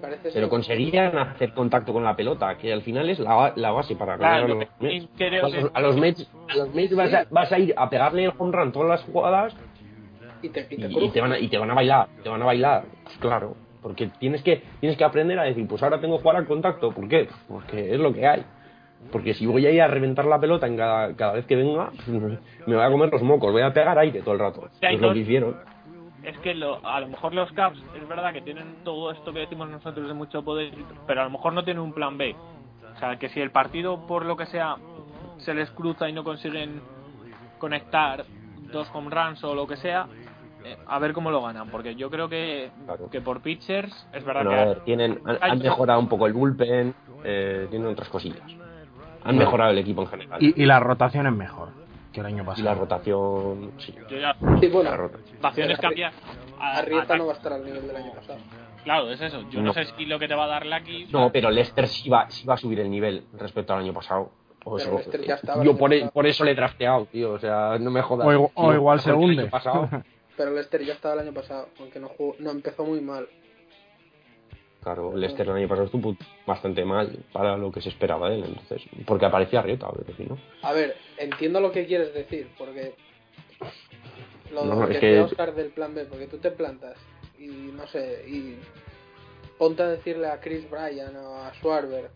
parece Pero conseguían hacer contacto con la pelota, que al final es la, la base para ganar Claro, a los lo que Mets. creo a, los, que- a los Mets, a los Mets vas, a, vas a ir a pegarle el home run todas las jugadas y te, y y, te y crujen. te van a, y te van a bailar, te van a bailar, pues claro, porque tienes que tienes que aprender a decir, pues ahora tengo que jugar al contacto, ¿por qué? Porque es lo que hay. Porque si voy a ir a reventar la pelota en cada, cada vez que venga, me voy a comer los mocos, voy a pegar aire todo el rato. Es lo que hicieron. Es que lo, a lo mejor los Caps es verdad que tienen todo esto que decimos nosotros de mucho poder, pero a lo mejor no tienen un plan B. O sea, que si el partido, por lo que sea, se les cruza y no consiguen conectar dos home runs o lo que sea, eh, a ver cómo lo ganan. Porque yo creo que, Claro. que por pitchers es verdad Bueno, a que ver, tienen, han, hay- han mejorado un poco el bullpen, eh, tienen otras cosillas. Han mejorado el equipo en general. Y, y la rotación es mejor que el año Y pasado. la rotación, sí. yo ya Sí, bueno, La rotación. rotaciones Arri- cambian. a- Arrieta no va a estar al nivel del año pasado. Claro, es eso. Yo no, No. sé si lo que te va a dar Lucky. No, pero Lester sí va, sí va a subir el nivel respecto al año pasado. O Pero eso- Lester ya estaba el yo por, e- por eso le he drafteado, tío. O sea, no me jodas. O igu- o Tío, igual se hunde. Pero Lester ya estaba el año pasado, aunque no jugó, no empezó muy mal. Claro, Lester el año pasado estuvo bastante mal para lo que se esperaba de él, entonces. Porque aparecía Rieta, pero si no. A ver, entiendo lo que quieres decir, porque lo No, que es que- Oscar del plan B, porque tú te plantas y no sé, y ponte a decirle a Chris Bryan o a Schwarber,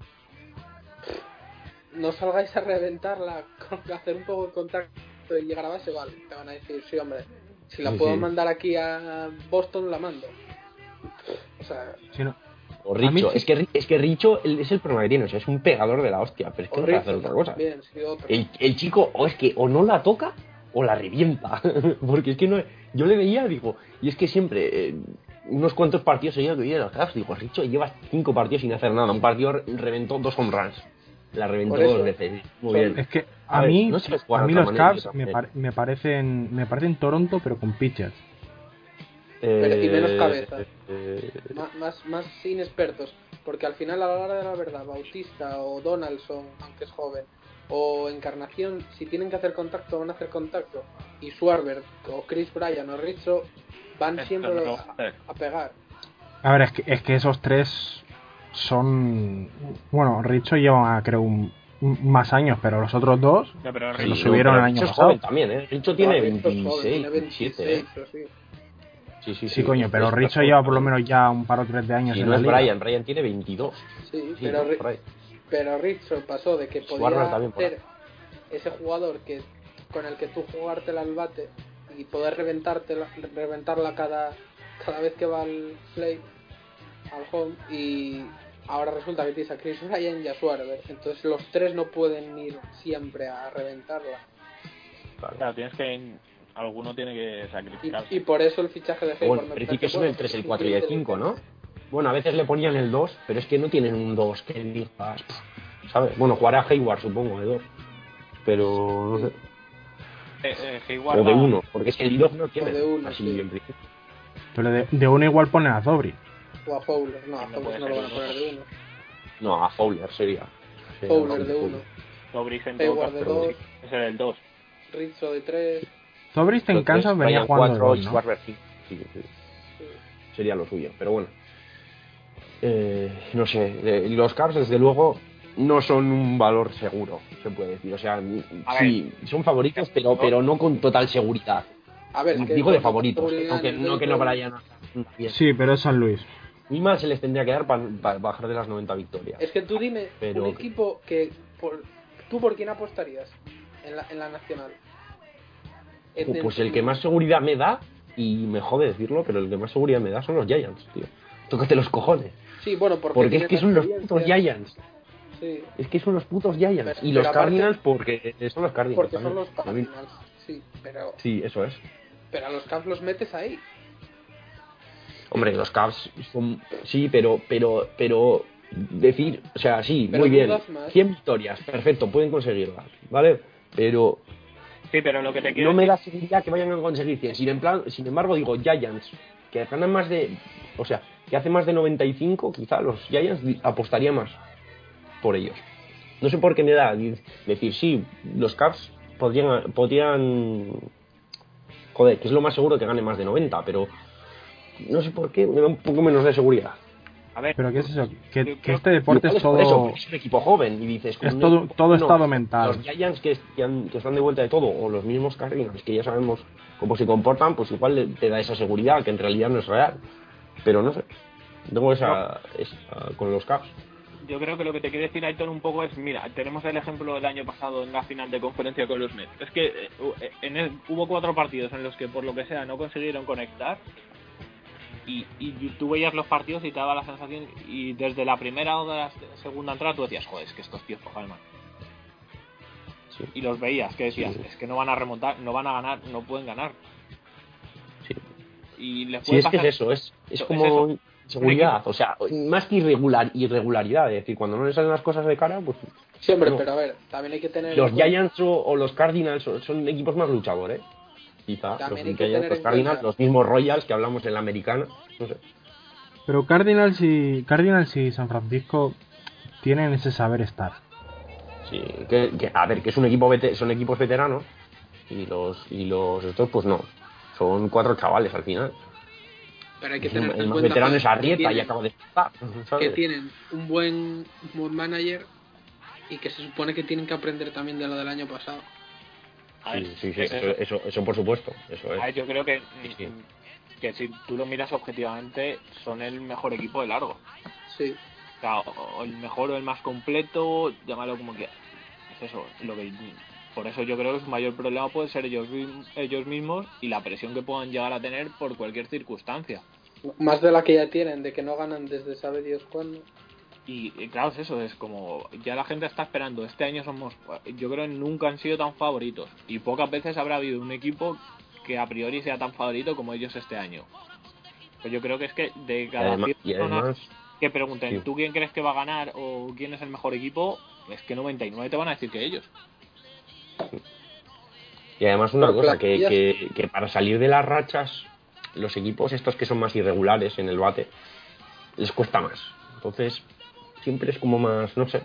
no salgáis a reventarla, con hacer un poco de contacto y llegar a base, vale, te van a decir, sí hombre, si la Sí, puedo sí. mandar aquí a Boston, la mando. O sea, Sí, no. O mí Richo, es que, es que Richo el- es el problema que tiene, o sea, es un pegador de la hostia, pero es que no puede hacer otra cosa. Bien, sí, otro. El, el chico, o es que o no la toca o la revienta. Porque es que no. Yo le veía, digo, y es que siempre, eh, unos cuantos partidos seguidos que vi de los Cavs, digo, Richo lleva cinco partidos sin hacer nada. Un partido re- reventó dos home runs. La reventó dos veces. Muy bien. Es que A a, ver, mí, no a mí los Cavs me, par- me parecen me parecen Toronto pero con pitchers. Pero- y menos Eh, cabeza. eh, Ma- más, más inexpertos, porque al final a la hora de la verdad, Bautista o Donaldson, aunque es joven, o Encarnación, si tienen que hacer contacto, van a hacer contacto, y Schwarber o Chris Bryan o Rizzo van Esto siempre no a a, pegar. A ver, es que, es que esos tres son bueno, Richo lleva creo un, más años, pero los otros dos No, pero lo subieron pero el año Richo es pasado. joven también, ¿eh? Richo tiene No, Rizzo es 26, joven, tiene 27, ¿eh? 26 o sí. Sí, sí, Sí, coño, pero Richo lleva por lo menos ya un par o tres de años en no es liga. Brian, Brian tiene 22. Sí, Sí, pero, ¿no? Ri- pero Rizzo pasó de que podía ser ese jugador que con el que tú jugártela al bate y poder reventártela, reventarla cada, cada vez que va al play, al home, y ahora resulta que tienes a Chris Bryan y a Schwarber. Entonces los tres no pueden ir siempre a reventarla. Claro, tienes que alguno tiene que sacrificarse. Y, y por eso el fichaje de Hayward. Bueno, en principio son el 3, el 4 y el 5, ¿no? Bueno, a veces le ponían el 2, pero es que no tienen un 2 que digas, ¿sabes? Bueno, jugará Hayward, supongo, de 2. Pero no sé. Eh, eh, o de 1, porque es que el 2 no tiene. Así sí. en principio. Pero de, 1 igual pone a Zobri. O a Fowler, no, a Fowler no, lo van a poner de 1. No, a Fowler sería. Fowler de 1. Zobri en Hayward de 2. Ese era el 2. Rizzo de 3. Sobris en Kansas venía jugando 4, gol, ¿no? sí, sería lo suyo, pero bueno. Eh, no sé, eh, los Cavs desde luego no son un valor seguro, se puede decir. O sea, sí, son favoritos, pero, pero no con total seguridad. A ver, digo de favoritos, aunque no que no para allá. Sí, pero es San Luis. Muy mal se les tendría que dar para bajar de las 90 victorias. Es que tú dime, un equipo que. Por, ¿Tú por quién apostarías en la, en la nacional? En Pues el que más seguridad me da, y me jode decirlo, pero el que más seguridad me da son los Giants, tío. Tócate los cojones. Sí, bueno, porque, Porque es que son los putos Giants. Sí, Es que son los putos Giants. Pero- y los Cardinals porque son los Cardinals. porque son los Cardinals. sí, pero, Sí, eso es. pero a los Cavs los metes ahí. Hombre, los Cavs son... Sí, pero, pero, pero... Decir, o sea, sí, Pero muy bien. dudas más. 100 victorias, perfecto, pueden conseguirlas, ¿vale? Pero Sí, pero lo que te quiero no me da seguridad que vayan a conseguir 100. Sin, en plan, sin embargo, digo, Giants, que ganan más de... O sea, que hace más de 95, quizá los Giants apostaría más por ellos. No sé por qué me da decir, sí, los Cavs podrían... podrían joder, que es lo más seguro que gane más de 90, pero no sé por qué, me da un poco menos de seguridad. A ver, Pero ¿qué es eso? Que, Yo que creo- este deporte es eso, todo... porque es un equipo joven y dices... Es todo- equipo todo joven, estado mental. Los Giants que, que han- que están de vuelta de todo, o los mismos Cardinals, que ya sabemos cómo se comportan, pues igual le- te da esa seguridad que en realidad no es real. Pero no sé. Tengo esa, esa con los Cavs. yo creo que lo que te quiere decir Aitor un poco es, mira, tenemos el ejemplo del año pasado en la final de conferencia con los Mets. Es que eh, hu- en el- hubo cuatro partidos en los que por lo que sea no consiguieron conectar y, y tú veías los partidos y te daba la sensación y desde la primera o de la segunda entrada tú decías, joder, es que estos tíos mal. Sí. Y los veías, que decías, Sí. es que no van a remontar, no van a ganar, no pueden ganar. Sí. Y les Sí, puede es que es eso, es, es Es como eso. seguridad, o sea, más que irregular, irregularidad, es decir, cuando no le salen las cosas de cara, pues Sí, hombre, No. pero a ver, también hay que tener. los Giants o, o los Cardinals son, son equipos más luchadores, quizá, los También los Cardinals, cuenta- los mismos Royals que hablamos en la americana, no sé. Pero Cardinals y, Cardinals y San Francisco tienen ese saber estar. Sí, que, que- a ver, que es un equipo vete- son equipos veteranos y los y los estos pues no, son cuatro chavales al final. Pero hay que El, tener el más cuenta veterano es Arrieta y acaba de estar, que tienen un buen, un buen manager y que se supone que tienen que aprender también de lo del año pasado. A ver, Sí, sí, sí, es eso, eso, eso por supuesto, eso A ver, es. yo creo que, Sí, sí. que si tú lo miras objetivamente, son el mejor equipo de largo. Sí, O, sea, o- el mejor o el más completo, llámalo como quieras. Es eso, lo que por eso yo creo que su mayor problema puede ser ellos, ellos mismos y la presión que puedan llegar a tener por cualquier circunstancia. más de la que ya tienen, de que no ganan desde sabe Dios cuándo. Y, y claro, es eso, es como ya la gente está esperando. Este año somos, yo creo que nunca han sido tan favoritos. Y pocas veces habrá habido un equipo que a priori sea tan favorito como ellos este año. Pues yo creo que es que de cada además, 100 y personas además que pregunten, sí. ¿tú quién crees que va a ganar o quién es el mejor equipo? Es que 99 te van a decir que ellos. Y además una Pero cosa, que, que para salir de las rachas, los equipos estos que son más irregulares en el bate, les cuesta más. Entonces, siempre es como más, no sé.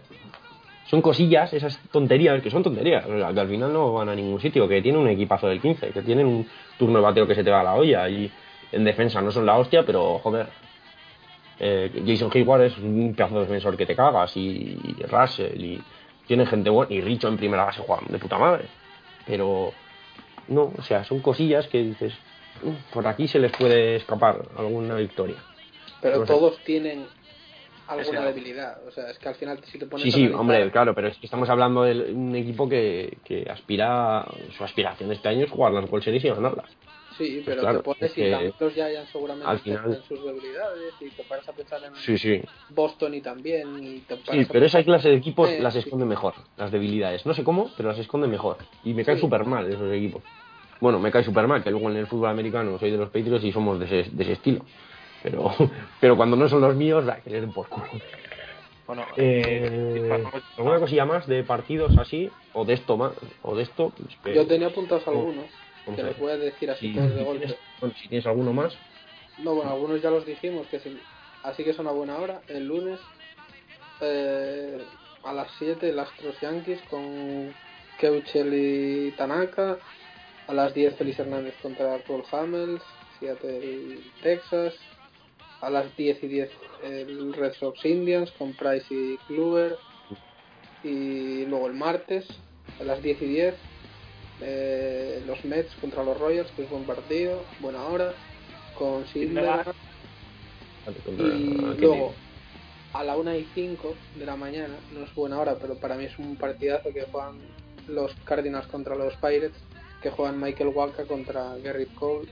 Son cosillas, esas tonterías, que son tonterías, o sea, que al final no van a ningún sitio, que tienen un equipazo del 15, que tienen un turno de bateo que se te va a la olla y en defensa no son la hostia, pero joder. eh, Jason Hayward es un pedazo de defensor que te cagas y, y Russell y tienen gente buena y Richo en primera base juegan de puta madre. Pero no, o sea, son cosillas que dices, "Mm, por aquí se les puede escapar alguna victoria. Pero No sé. todos tienen alguna debilidad. O sea, es que al final si te pones Sí, sí, hombre, claro, pero es que estamos hablando de un equipo que, que aspira, su aspiración de este año es jugar las World Series y ganarlas. Sí, pero claro, te pones es y seguramente al final- sus debilidades y te paras a pensar en Sí, sí. Boston y también y te paras Sí, pero esa clase de equipos Eh, las sí. esconde mejor, las debilidades. No sé cómo, pero las esconde mejor. Y me caen Sí. súper mal esos equipos. Bueno, me cae súper mal, que luego en el fútbol americano soy de los Patriots y somos de ese, de ese estilo. Pero, pero cuando no son los míos, da que les den por culo. Bueno, Eh, eh, ¿Alguna cosilla más de partidos así? ¿O de esto más? ¿O de esto? Pues Yo tenía apuntados algunos, que los voy a decir así Si, todos de golpe. tienes, bueno, si tienes alguno más, No, bueno, algunos ya los dijimos, que es el- así que es una buena hora. El lunes eh, a las 7 el Astros Yankees con Keuchel y Tanaka. A las 10 Feliz Hernández contra Paul Hamels, Seattle Texas. A las 10 y 10 el Red Sox Indians con Price y Kluber. Y luego el martes a las 10 y 10 eh, los Mets contra los Royals, que es buen partido, buena hora, con contra- Y ¿qué luego, a la 1 y 5 de la mañana, no es buena hora, pero para mí es un partidazo que juegan los Cardinals contra los Pirates, que juegan Michael Walker contra Garrett Cole.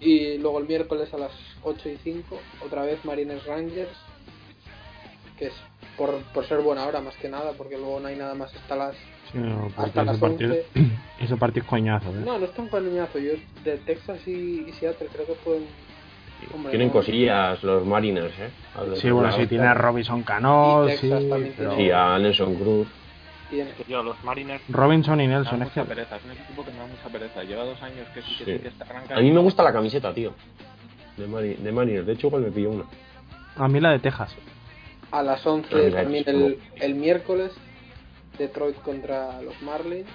Y luego el miércoles a las 8 y 5, otra vez Marines Rangers, que es por, por ser buena hora más que nada, porque luego no hay nada más hasta las Sí, no, Hasta las partido, 11. ese partido es coñazo, ¿eh? No, no es tan coñazo. Yo de Texas y, y Seattle creo que. Hombre, Tienen no. cosillas los Mariners, ¿eh? Sí, bueno, sí, tiene a Robinson Cano, Y sí, Texas también pero... Sí, a Nelson Cruz. Tiene. Tío, los Mariners Robinson y Nelson, es que... pereza. Es un equipo que me da mucha pereza. Lleva dos años que sí que Sí. sí que está arranca. A mí me gusta la camiseta, tío. De, Mari- de Mariners. De hecho, igual me pillo una. A mí la de Texas. A las 11 Pero también el, el miércoles Detroit contra los Marlins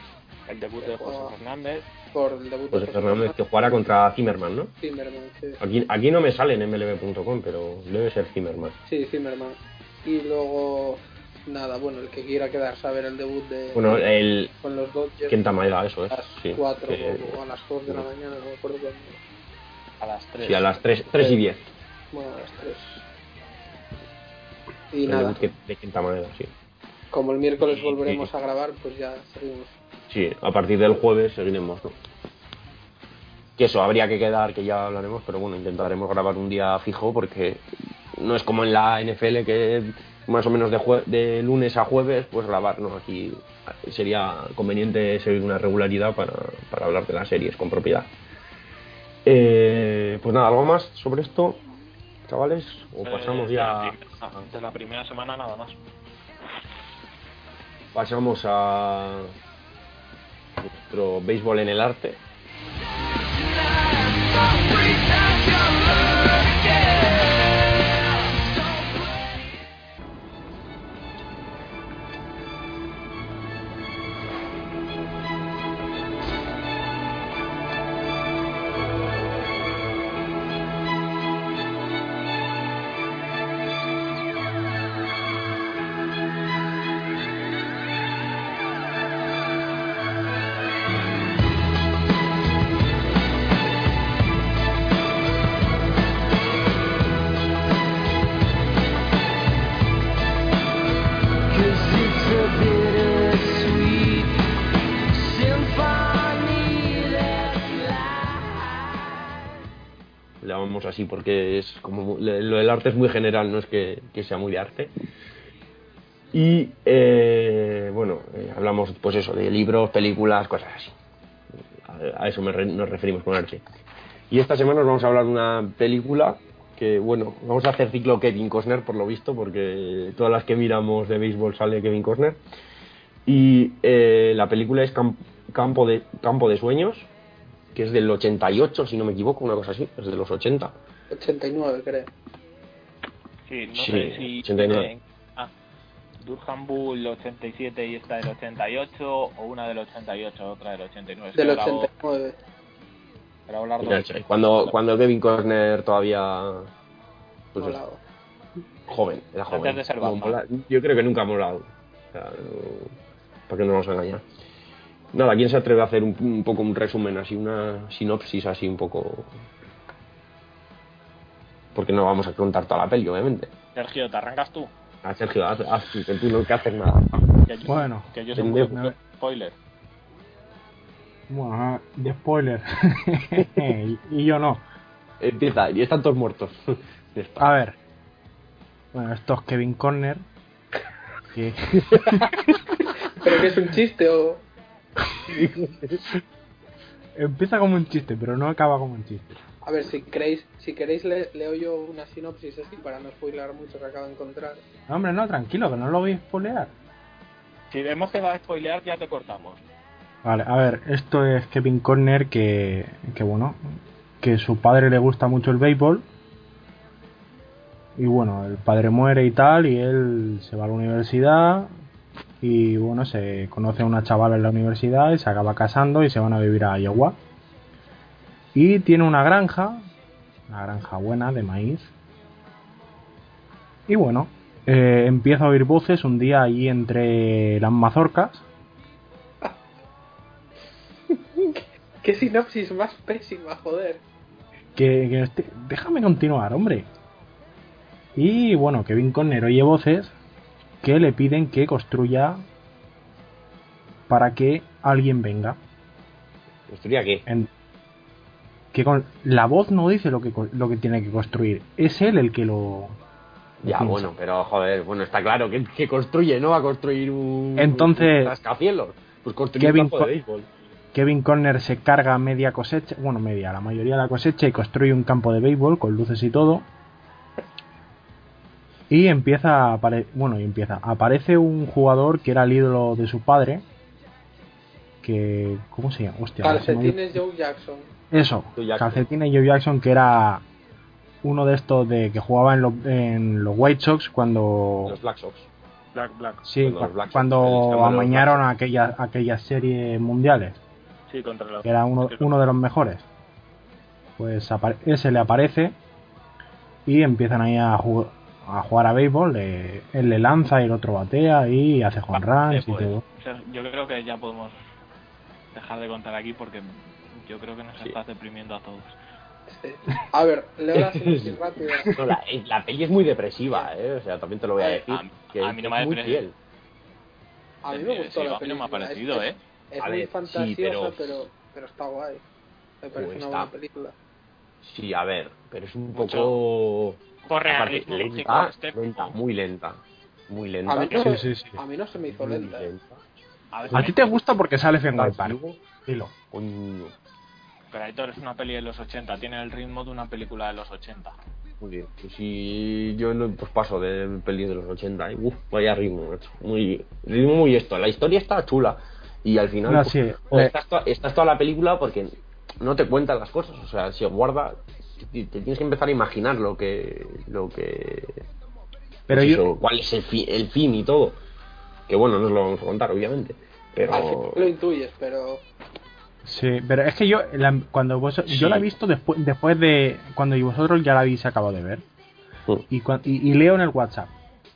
El debut de José Fernández. por el debut José de Fernández que jugará contra Zimmerman, ¿no? Zimmerman, sí. Aquí, aquí no me sale en mlb.com, pero debe ser Zimmerman. Sí, Zimmerman. Y luego, nada, bueno, el que quiera quedarse a ver el debut de Bueno, el con los Dodgers eso es. a las Sí, 4 que- o, o a las 2 de la mañana, no me acuerdo cuándo. A las 3. sí, a las 3, 3 y 10. Bueno, a las 3. Y El nada, debut que- de Kenta Maeda, sí. como el miércoles volveremos a grabar, pues ya seguimos. Sí, a partir del jueves seguiremos, ¿no? Que eso habría que quedar, que ya hablaremos, pero bueno, intentaremos grabar un día fijo porque no es como en la NFL que más o menos de, jue- de lunes a jueves, pues grabar, ¿no? Aquí sería conveniente seguir una regularidad para, para hablar de las series con propiedad. Eh, pues nada, ¿algo más sobre esto, chavales? ¿O pasamos Eh, ya, De la primera semana nada más. pasamos a nuestro béisbol en el arte? Así porque es como lo del arte es muy general, no es que, sea muy de arte. Y eh, bueno, eh, hablamos pues eso, de libros, películas, cosas así. A, eso me nos referimos con arte. Y esta semana os vamos a hablar de una película que, bueno, vamos a hacer ciclo Kevin Costner por lo visto, porque todas las que miramos de béisbol sale Kevin Costner. Y eh, la película es Cam- Campo, de, Campo de Sueños, que es del 88, si no me equivoco, una cosa así, es de los 80. 89, creo. Sí, no Sí, sé si. 89. eh, ah, Durham Bull 87 y esta del 88, o una del 88, otra del 89. Es Del ahora hago- 89. ahora hablar de- Cuando, cuando Kevin Costner todavía. Pues eso, joven, era joven. Antes de ser No, yo creo que nunca ha molado. O sea, no- ¿Para qué no nos vamos a engañar? Nada, ¿quién se atreve a hacer un, un poco un resumen, así, una sinopsis así un poco. Porque no vamos a contar toda la peli, obviamente. Sergio, ¿te arrancas tú? A Sergio, haz, haz tú, que tú no que haces nada. Que yo, Bueno, que yo soy un spoiler. Bueno, ah, de spoiler. y, y yo no. Empieza, y están todos muertos. A ver. Bueno, esto es Kevin Corner. Que... ¿Pero que es un chiste o...? Empieza como un chiste, pero no acaba como un chiste. A ver, si queréis, si queréis le- leo yo una sinopsis así para no spoiler mucho que acabo de encontrar. No, hombre, no, tranquilo, que no lo voy a spoilear. Si vemos que va a spoilear, ya te cortamos. Vale, a ver, esto es Kevin Corner que, que bueno, que su padre le gusta mucho el béisbol. Y bueno, el padre muere y tal, y él se va a la universidad. Y bueno, se conoce a una chavala en la universidad y se acaba casando y se van a vivir a Iowa. Y tiene una granja, una granja buena de maíz. Y bueno, eh, empieza a oír voces un día allí entre las mazorcas. ¡Qué sinopsis más pésima, joder! que, que este- déjame continuar, hombre. Y bueno, Kevin Conner oye voces que le piden que construya para que alguien venga. ¿Construía qué? En- que con, la voz no dice lo que, lo que tiene que construir, es él el que lo. Ya, piensa. bueno, pero joder, bueno, está claro que, que construye, no va a construir un. Entonces- Un rascacielos. Pues construye Kevin un campo de béisbol. Kevin Conner se carga media cosecha, bueno, media, la mayoría de la cosecha y construye un campo de béisbol con luces y todo. Y empieza a apare- bueno, y empieza, aparece un jugador que era el ídolo de su padre, que ¿cómo se llama? Hostia, Calcetines Joe Jackson. Eso, Joe Jackson. Calcetines Joe Jackson, que era uno de estos de que jugaba en, los en los White Sox cuando Los Black Sox. Black, Black. sí, cuando los cu- Black cuando amañaron aquellas aquellas series mundiales, Sí, contra los. que era uno, uno de los mejores. Pues ese le aparece y empiezan ahí a, ju- a jugar a béisbol. le- él le lanza y el otro batea y hace home runs y pues, todo. o sea, yo creo que ya podemos dejar de contar aquí porque yo creo que nos Sí. estás deprimiendo a todos. Sí. A ver, leo la sinopsis rápida. No, la, la peli es muy depresiva, ¿eh? O sea, también te lo voy a decir. a- que a mí no es me muy parece- fiel. A mí me gustó sí, la a mí no me ha película. parecido, es, ¿eh? Es muy ver, sí, fantasiosa, pero- pero... pero está guay. Me parece Pues una está. buena película. Sí, a ver, pero es un Mucho. poco... Por aparte, realismo, sí, lenta, este- lenta, muy lenta. Muy lenta. A mí, no, Sí, sí, sí. a mí no se me hizo lenta. ¿eh? lenta. A A ti te gusta porque sale Park. Hugo, Dilo. coño, Pero Aitor es una peli de los 80, tiene el ritmo de una película de los 80. Muy bien. Pues si yo no pues paso de pelis de los 80 y uf, vaya ritmo, macho. Muy, ritmo muy esto. La historia está chula y al final No, pues, sí, pues, le- estás, toda, estás toda la película porque no te cuentan las cosas, o sea, se guarda te, tienes que empezar a imaginar lo que lo que Pero pues yo, eso, cuál es el, fi- el fin y todo. Que bueno, no os lo vamos a contar obviamente, pero Al final lo intuyes, pero Sí, pero es que yo la- cuando vos, yo la he visto después después de cuando vosotros ya la habéis acabado de ver Mm. y, y, y leo en el WhatsApp,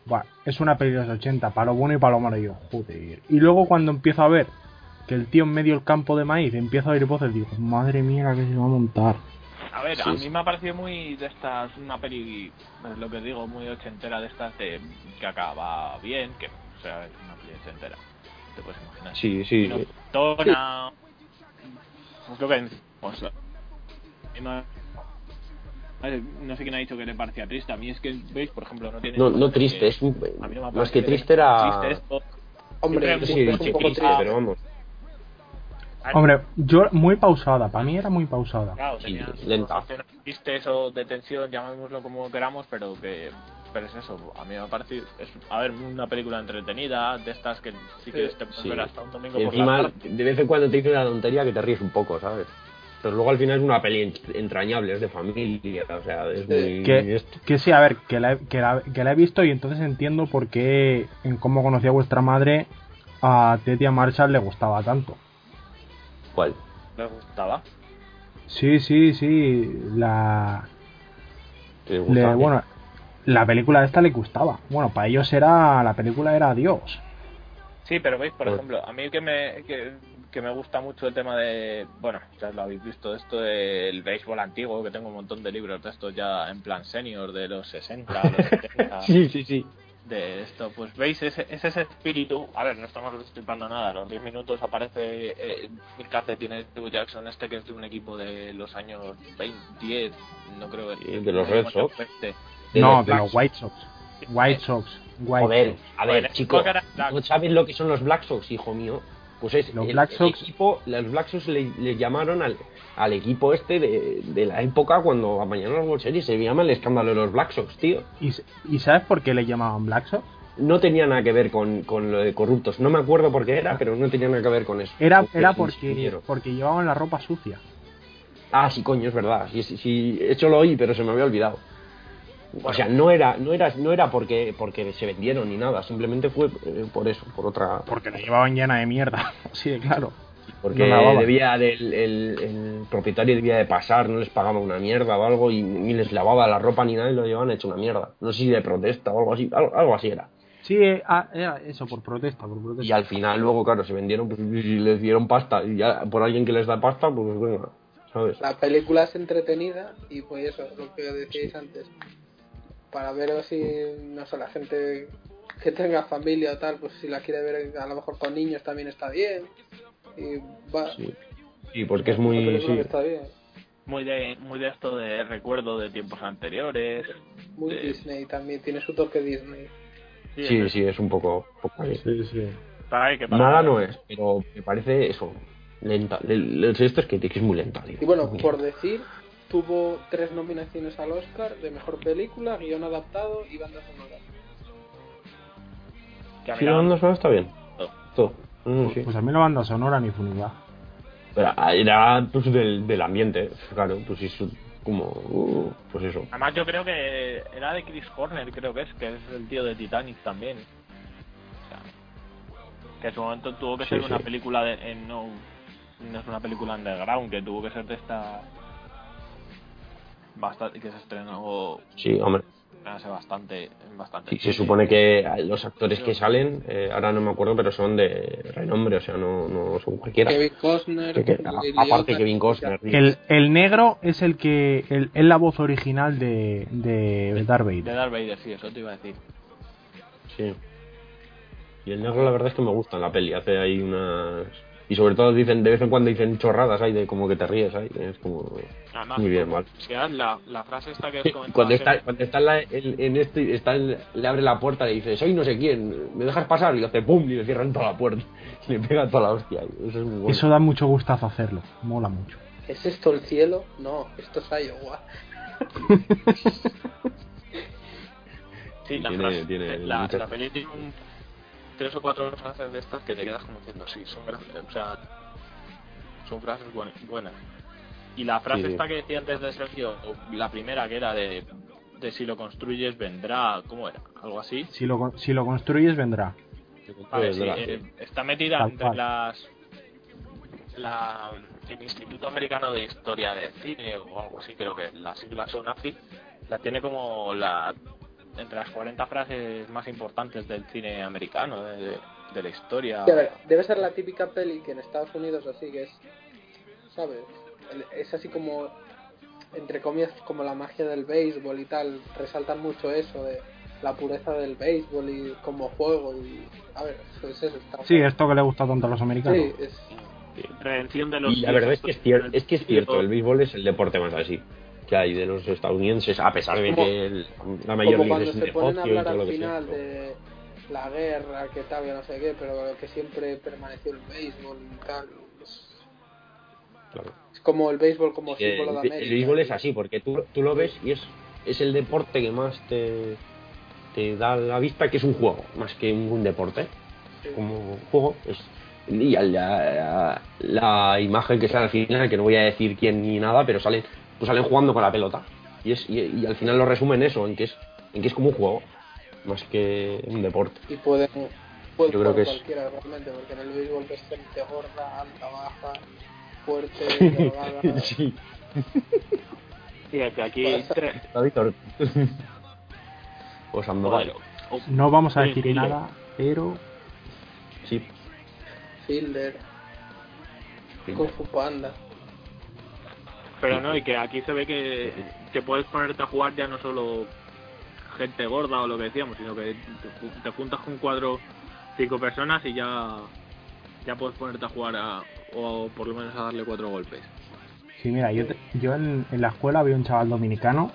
"Buah, es una peli de los 80, para lo bueno y para lo malo y yo, joder. Y luego cuando empiezo a ver que el tío en medio del campo de maíz empieza a oír voces, digo, madre mía, la que se va a montar. A ver, Sí, a mí sí. me ha parecido muy de estas, una peli, es lo que digo, muy ochentera de estas de, que acaba bien, que o sea, es una peli ochentera, te puedes imaginar. sí, sí, No, sí. tona, es lo que. Y no, no sé quién ha dicho que le parecía triste, a mí es que, veis, por ejemplo, no tiene... No, no triste, que- es un, a mí no me más parece que triste era Triste esto. hombre, sí, sí, es sí, un poco triste, triste. pero vamos. Hombre, yo muy pausada, para mí era muy pausada. Claro, Sí, tenía lenta. escenas tristes o de tensión, llamémoslo como queramos, pero que pero es eso, a mí me ha parecido, es, a ver, una película entretenida, de estas que sí que Sí, te puedes Sí. ver hasta un domingo Y por la encima, tarde. de vez en cuando te dice una tontería que te ríes un poco, ¿sabes? Pero luego al final es una peli en- entrañable, es de familia, o sea, es muy... Que, que sí, a ver, que la, he- que, la, que la he visto y entonces entiendo por qué en cómo conocía vuestra madre a Tetia Marshall le gustaba tanto. ¿Cuál? Me gustaba. Sí, sí, sí, la... ¿Te le- gusta? bueno, la película esta le gustaba. Bueno, para ellos era, la película era Dios. Sí, pero veis, por Pues- ejemplo, a mí que me, que, que me gusta mucho el tema de, bueno, ya lo habéis visto, esto del béisbol antiguo, que tengo un montón de libros de estos ya en plan senior, de los 60, los 70. Sí, sí, sí. De esto, pues veis ese, es ese espíritu, a ver, no estamos destripando nada, a los 10 minutos aparece eh, el calcetín de Steve Jackson, este que es de un equipo de los años 20, 10, no creo Sí, de los Red Sox. 20. De no, los de los White Sox. White Sox. White Joder, Sox. a ver, Joder, chico, ¿cuál era Black? ¿no sabes lo que son los Black Sox, hijo mío? Pues es Los el, Black Sox- equipo, los Black Sox le, le llamaron al, al equipo este de, de la época cuando amañaron los World Series, se llama el escándalo de los Black Sox, tío. ¿Y, s- ¿Y sabes por qué le llamaban Black Sox? No tenía nada que ver con, con lo de corruptos, no me acuerdo por qué era, pero no tenía nada que ver con eso. Era, Porque era porque, porque llevaban la ropa sucia. Ah, sí, coño, es verdad. Sí, sí, sí, eso lo oí, pero se me había olvidado. O sea, no era, no era, no era porque, porque se vendieron ni nada, simplemente fue eh, por eso, por otra. Porque la llevaban llena de mierda. Sí, de claro. Porque no lavaba. debía del, el, el propietario debía de pasar, no les pagaba una mierda o algo y ni les lavaba la ropa ni nada y lo llevaban hecho una mierda. No sé si de protesta o algo así, algo, algo así era. Sí, eh, ah, era eso, por protesta, por protesta. Y al final luego, claro, se vendieron pues, y les dieron pasta y ya por alguien que les da pasta, pues venga, ¿sabes? La película es entretenida y pues eso, lo que decíais antes. Para ver si, no sé, la gente que tenga familia o tal, pues si la quiere ver a lo mejor con niños también está bien. Y va, Sí, sí porque es muy... Sí, está bien. Muy de, muy de esto de recuerdo de tiempos anteriores. Muy de- Disney también, tiene su toque Disney. sí, sí, es un poco... poco ahí. Sí, sí. Para que para- Nada no es, pero me parece eso. lenta. El, el esto es que, es muy lenta, tío. Y bueno, por decir, tuvo tres nominaciones al Oscar de mejor película, guion adaptado y banda sonora. Que a mí Sí, la- la banda sonora está bien. Todo. Todo. Mm, sí. Pues a mí la banda sonora ni funidad. Pero era pues, del, del ambiente, claro, pues eso, como, uh, pues eso. Además yo creo que era de Chris Horner, creo que es, que es el tío de Titanic también. O sea, que en su momento tuvo que Sí, ser una película de... eh, no, no es una película underground, que tuvo que ser de esta... Bastante, que se estrenó Sí, hombre. hace bastante, bastante. Sí, se supone que los actores que salen, eh, ahora no me acuerdo, pero son de renombre, o sea, no, no son cualquiera. Kevin Costner, Que- que- aparte Kevin Costner. El, el negro es el que el- es la voz original de, de Darth De Vader. Darth Vader, sí, eso te iba a decir. Sí. Y el negro la verdad es que me gusta en la peli, hace ahí unas... Y sobre todo dicen, de vez en cuando dicen chorradas ahí de como que te ríes ahí, es como... Además, Muy bien, mal. la, la frase esta que comentaba Cuando está, cuando está en, la- en- en este, está en- le abre la puerta y le dice, soy no sé quién, ¿me dejas pasar? Y le hace pum y le cierran toda la puerta. Y le pega toda la hostia. Eso es muy bueno. Eso da mucho gustazo hacerlo. Mola mucho. ¿Es esto el cielo? No, esto es Iowa. Sí, la Tiene- frase, tiene la, la peli tiene un- tres o cuatro frases de estas que te quedas como diciendo, sí, son frases, o sea, son frases buen- buenas. Y la frase Sí, esta que decía antes de Sergio, la primera que era de, de si lo construyes vendrá, ¿cómo era? Algo así. Si lo, si lo construyes, vendrá. Vale, sí, verás, eh, está metida entre las la, el Instituto Americano de Historia del Cine o algo así, creo que las siglas son AFI, la tiene como la entre las 40 frases más importantes del cine americano, de, de- de la historia. Sí, a ver, debe ser la típica peli que en Estados Unidos así que es, ¿sabes? Es así como, entre comillas, como la magia del béisbol y tal. Resaltan mucho eso de la pureza del béisbol y como juego y... A ver, eso es eso. Está Sí, esto que le gusta tanto a los americanos. Sí, es... Redención de los Y la verdad es que es, cier- es que es cierto, el el béisbol es el deporte más así que hay de los estadounidenses, a pesar de que el- la mayoría como cuando es se ponen a y hablar lo al sea. final de la guerra, que tal, no sé qué, pero que siempre permaneció el béisbol y tal. Es, Claro. es como el béisbol como símbolo de América. el béisbol es así, porque tú, tú lo ves y es, es el deporte que más te, te da la vista que es un juego, más que un deporte. Sí. Como juego es y al- la, la imagen que sale al final, que no voy a decir quién ni nada, pero salen, pues salen jugando con la pelota. Y, es, y, y al final lo resumen eso, en que es, en que es como un juego, más que un deporte. y pueden, pueden Yo creo que es- cualquiera realmente porque en el béisbol ves gente gorda, alta, baja, fuerte, sí, que aquí Pasa. tre- David Ortiz. O Sandoval. Joder, No vamos a decir nada, pero Sí. Fielder, Kung Fu Panda. Pero no, y que aquí se ve que, que puedes ponerte a jugar ya no solo gente gorda o lo que decíamos, sino que te, ju- te juntas con cuatro, cinco personas y ya, ya puedes ponerte a jugar a, o por lo menos a darle cuatro golpes. Sí, mira, yo, te- yo en, en la escuela había un chaval dominicano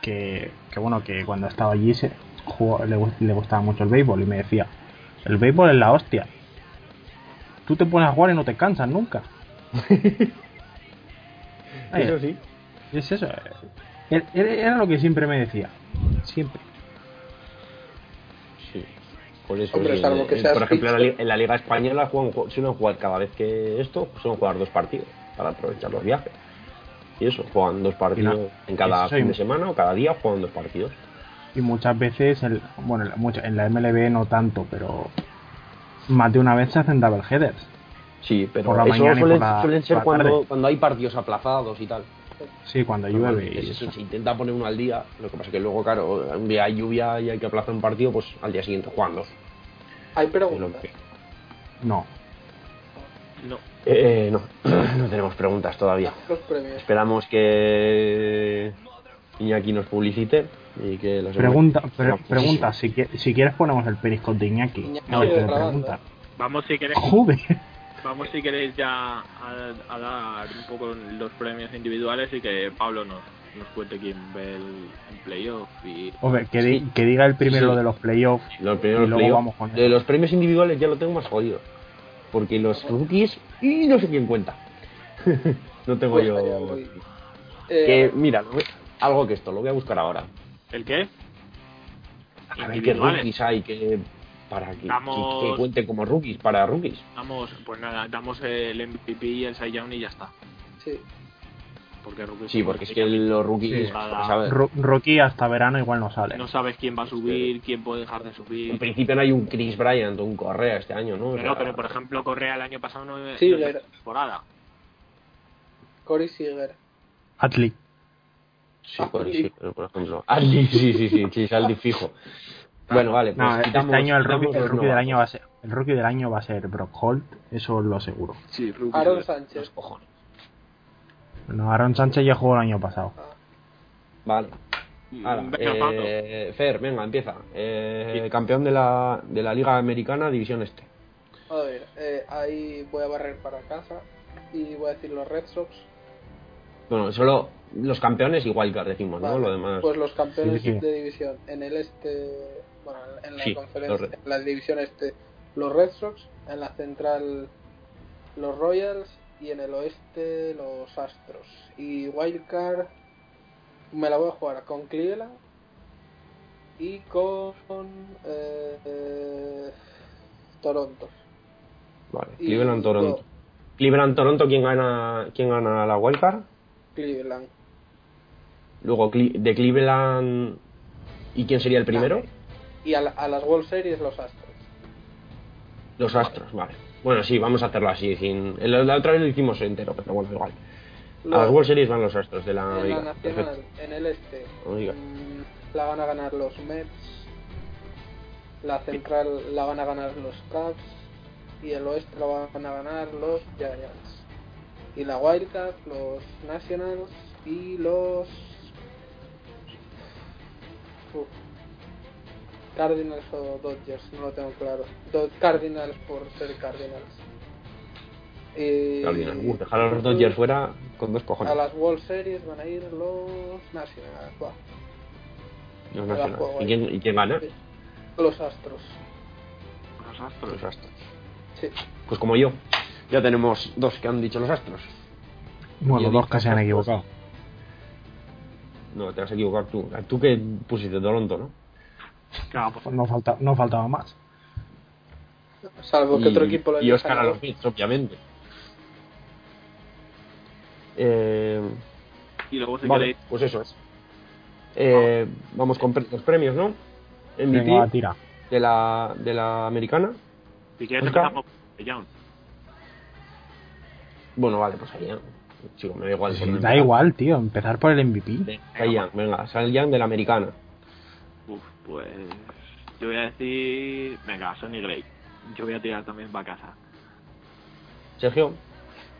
que, que bueno, que cuando estaba allí se jugó- le, le gustaba mucho el béisbol y me decía, el béisbol es la hostia. Tú te pones a jugar y no te cansas nunca. Ay, Eso sí. Es eso. eh. Era- lo que siempre me decía. Siempre. Sí. Por eso, Hombre, que por ejemplo, en la, en Liga Española juegan, ju- suelen jugar cada vez que esto, suelen jugar dos partidos para aprovechar los viajes. Y eso, juegan dos partidos en cada fin de semana o cada día juegan dos partidos. Y muchas veces, el, bueno, en la- en la MLB no tanto, pero más de una vez se hacen double headers. Sí, pero Por la eso mañana y suelen, por la- suelen ser cuando, cuando hay partidos aplazados y tal. Sí, cuando llueve eso. se intenta poner uno al día, lo que pasa es que luego, claro, un día hay lluvia y hay que aplazar un partido, pues al día siguiente juegan dos. Hay preguntas. No. No, Eh, no, no tenemos preguntas todavía. Los premios. Esperamos que Iñaki nos publicite y que los Pregunta, pre- pregunta si, si quieres ponemos el periscope de Iñaki. Iñaki A ver qué le grabando. preguntan. vamos si queréis, Joder. Vamos si queréis ya a, a dar un poco los premios individuales y que Pablo nos, nos cuente quién ve el, el playoff y Hombre, que, di- que diga el primero Sí. lo de los playoffs. Y luego vamos con de los premios individuales ya lo tengo más jodido. Porque los rookies y no sé quién cuenta. no tengo Pues yo. allá voy. Que Eh, mira, algo que esto, lo voy a buscar ahora. ¿El qué? A ver qué rookies hay que para que, Damos- que, que cuenten como rookies para rookies. Damos, pues nada, damos el MVP y el Cy Young y ya está. sí. Porque rookies Sí, porque es que los rookies, Sí. pues, Rookie hasta verano igual no sale. no sabes quién va a subir, quién puede dejar de en subir. principio no hay un Chris Bryant o un Correa este año, ¿no? O Pero, sea, pero por ejemplo, Correa el año pasado no Sí, no temporada. Corey Seager. Atli. Sí, por, Aldi. sí, por ejemplo. Aldi, sí, sí, sí, sí, Aldi fijo. Bueno, vale, pues No, quitamos- este año el rookie, el rookie del año va a ser el rookie del año va a ser Brock Holt, eso lo aseguro. Sí, rookies. Aaron Los Sánchez. cojones. Bueno, Aaron Sánchez ya jugó el año pasado. Vale. Ahora, Mm, Pato. eh, Fer, venga, empieza. Eh, Campeón de la, de la Liga Americana, División Este. A ver, eh, ahí voy a barrer para casa y voy a decir los Red Sox. Bueno, solo los campeones igual que decimos, ¿no? Vale, Lo demás. Pues los campeones Sí, sí. de división en el este, bueno, en la Sí, conferencia, en la división este, los Red Sox, en la central los Royals y en el oeste los Astros. Y Wildcard me la voy a jugar con Cleveland y con eh, eh, Toronto. Vale, Y Cleveland, Toronto. Cleveland, Toronto, ¿quién gana, quién gana la wildcard? Cleveland. Luego de Cleveland. ¿Y quién sería el primero? Y a, la- a las World Series los Astros. Los Astros, vale. Bueno, sí, vamos a hacerlo así. Sin... el- La otra vez lo hicimos entero, pero bueno, igual. A las World Series van los Astros de la en la nacional, en el este, Oiga. mm, la van a ganar los Mets, la central la van a ganar los Cubs y el oeste lo van a ganar los Giants. Y la Wildcard, los Nationals y los Cardinals o Dodgers, no lo tengo claro. Do- Cardinals por ser Cardinals. Y Cardinals. Uh, dejar a los Dodgers fuera con dos cojones. a las World Series van a ir los Nationals. Buah, Los Nationals. ¿Y quién, ¿Y quién gana? Los Astros. Los Astros. Los Astros. Sí. Pues como yo. Ya tenemos dos que han dicho los Astros. Bueno, dos que se han equivocado. No, te vas a equivocar tú. Tú que pusiste Toronto, ¿no? Claro, pues, No, falta, no faltaba más. Salvo que y, otro equipo lo y elija Oscar a los Mets, obviamente. Eh, y luego si vale, queréis, pues eso es. Eh, vamos con pre- los premios, ¿no? MVP Venga, tira. de la, de la americana. si quieres empezamos Young. Bueno, vale, pues ahí ya. Chico, me da igual. por Sí, da igual, tío, empezar por el MVP. Cy Young, venga, Cy Young de la americana. Pues yo voy a decir, venga, Sonny Gray. Yo voy a tirar también para casa. Sergio,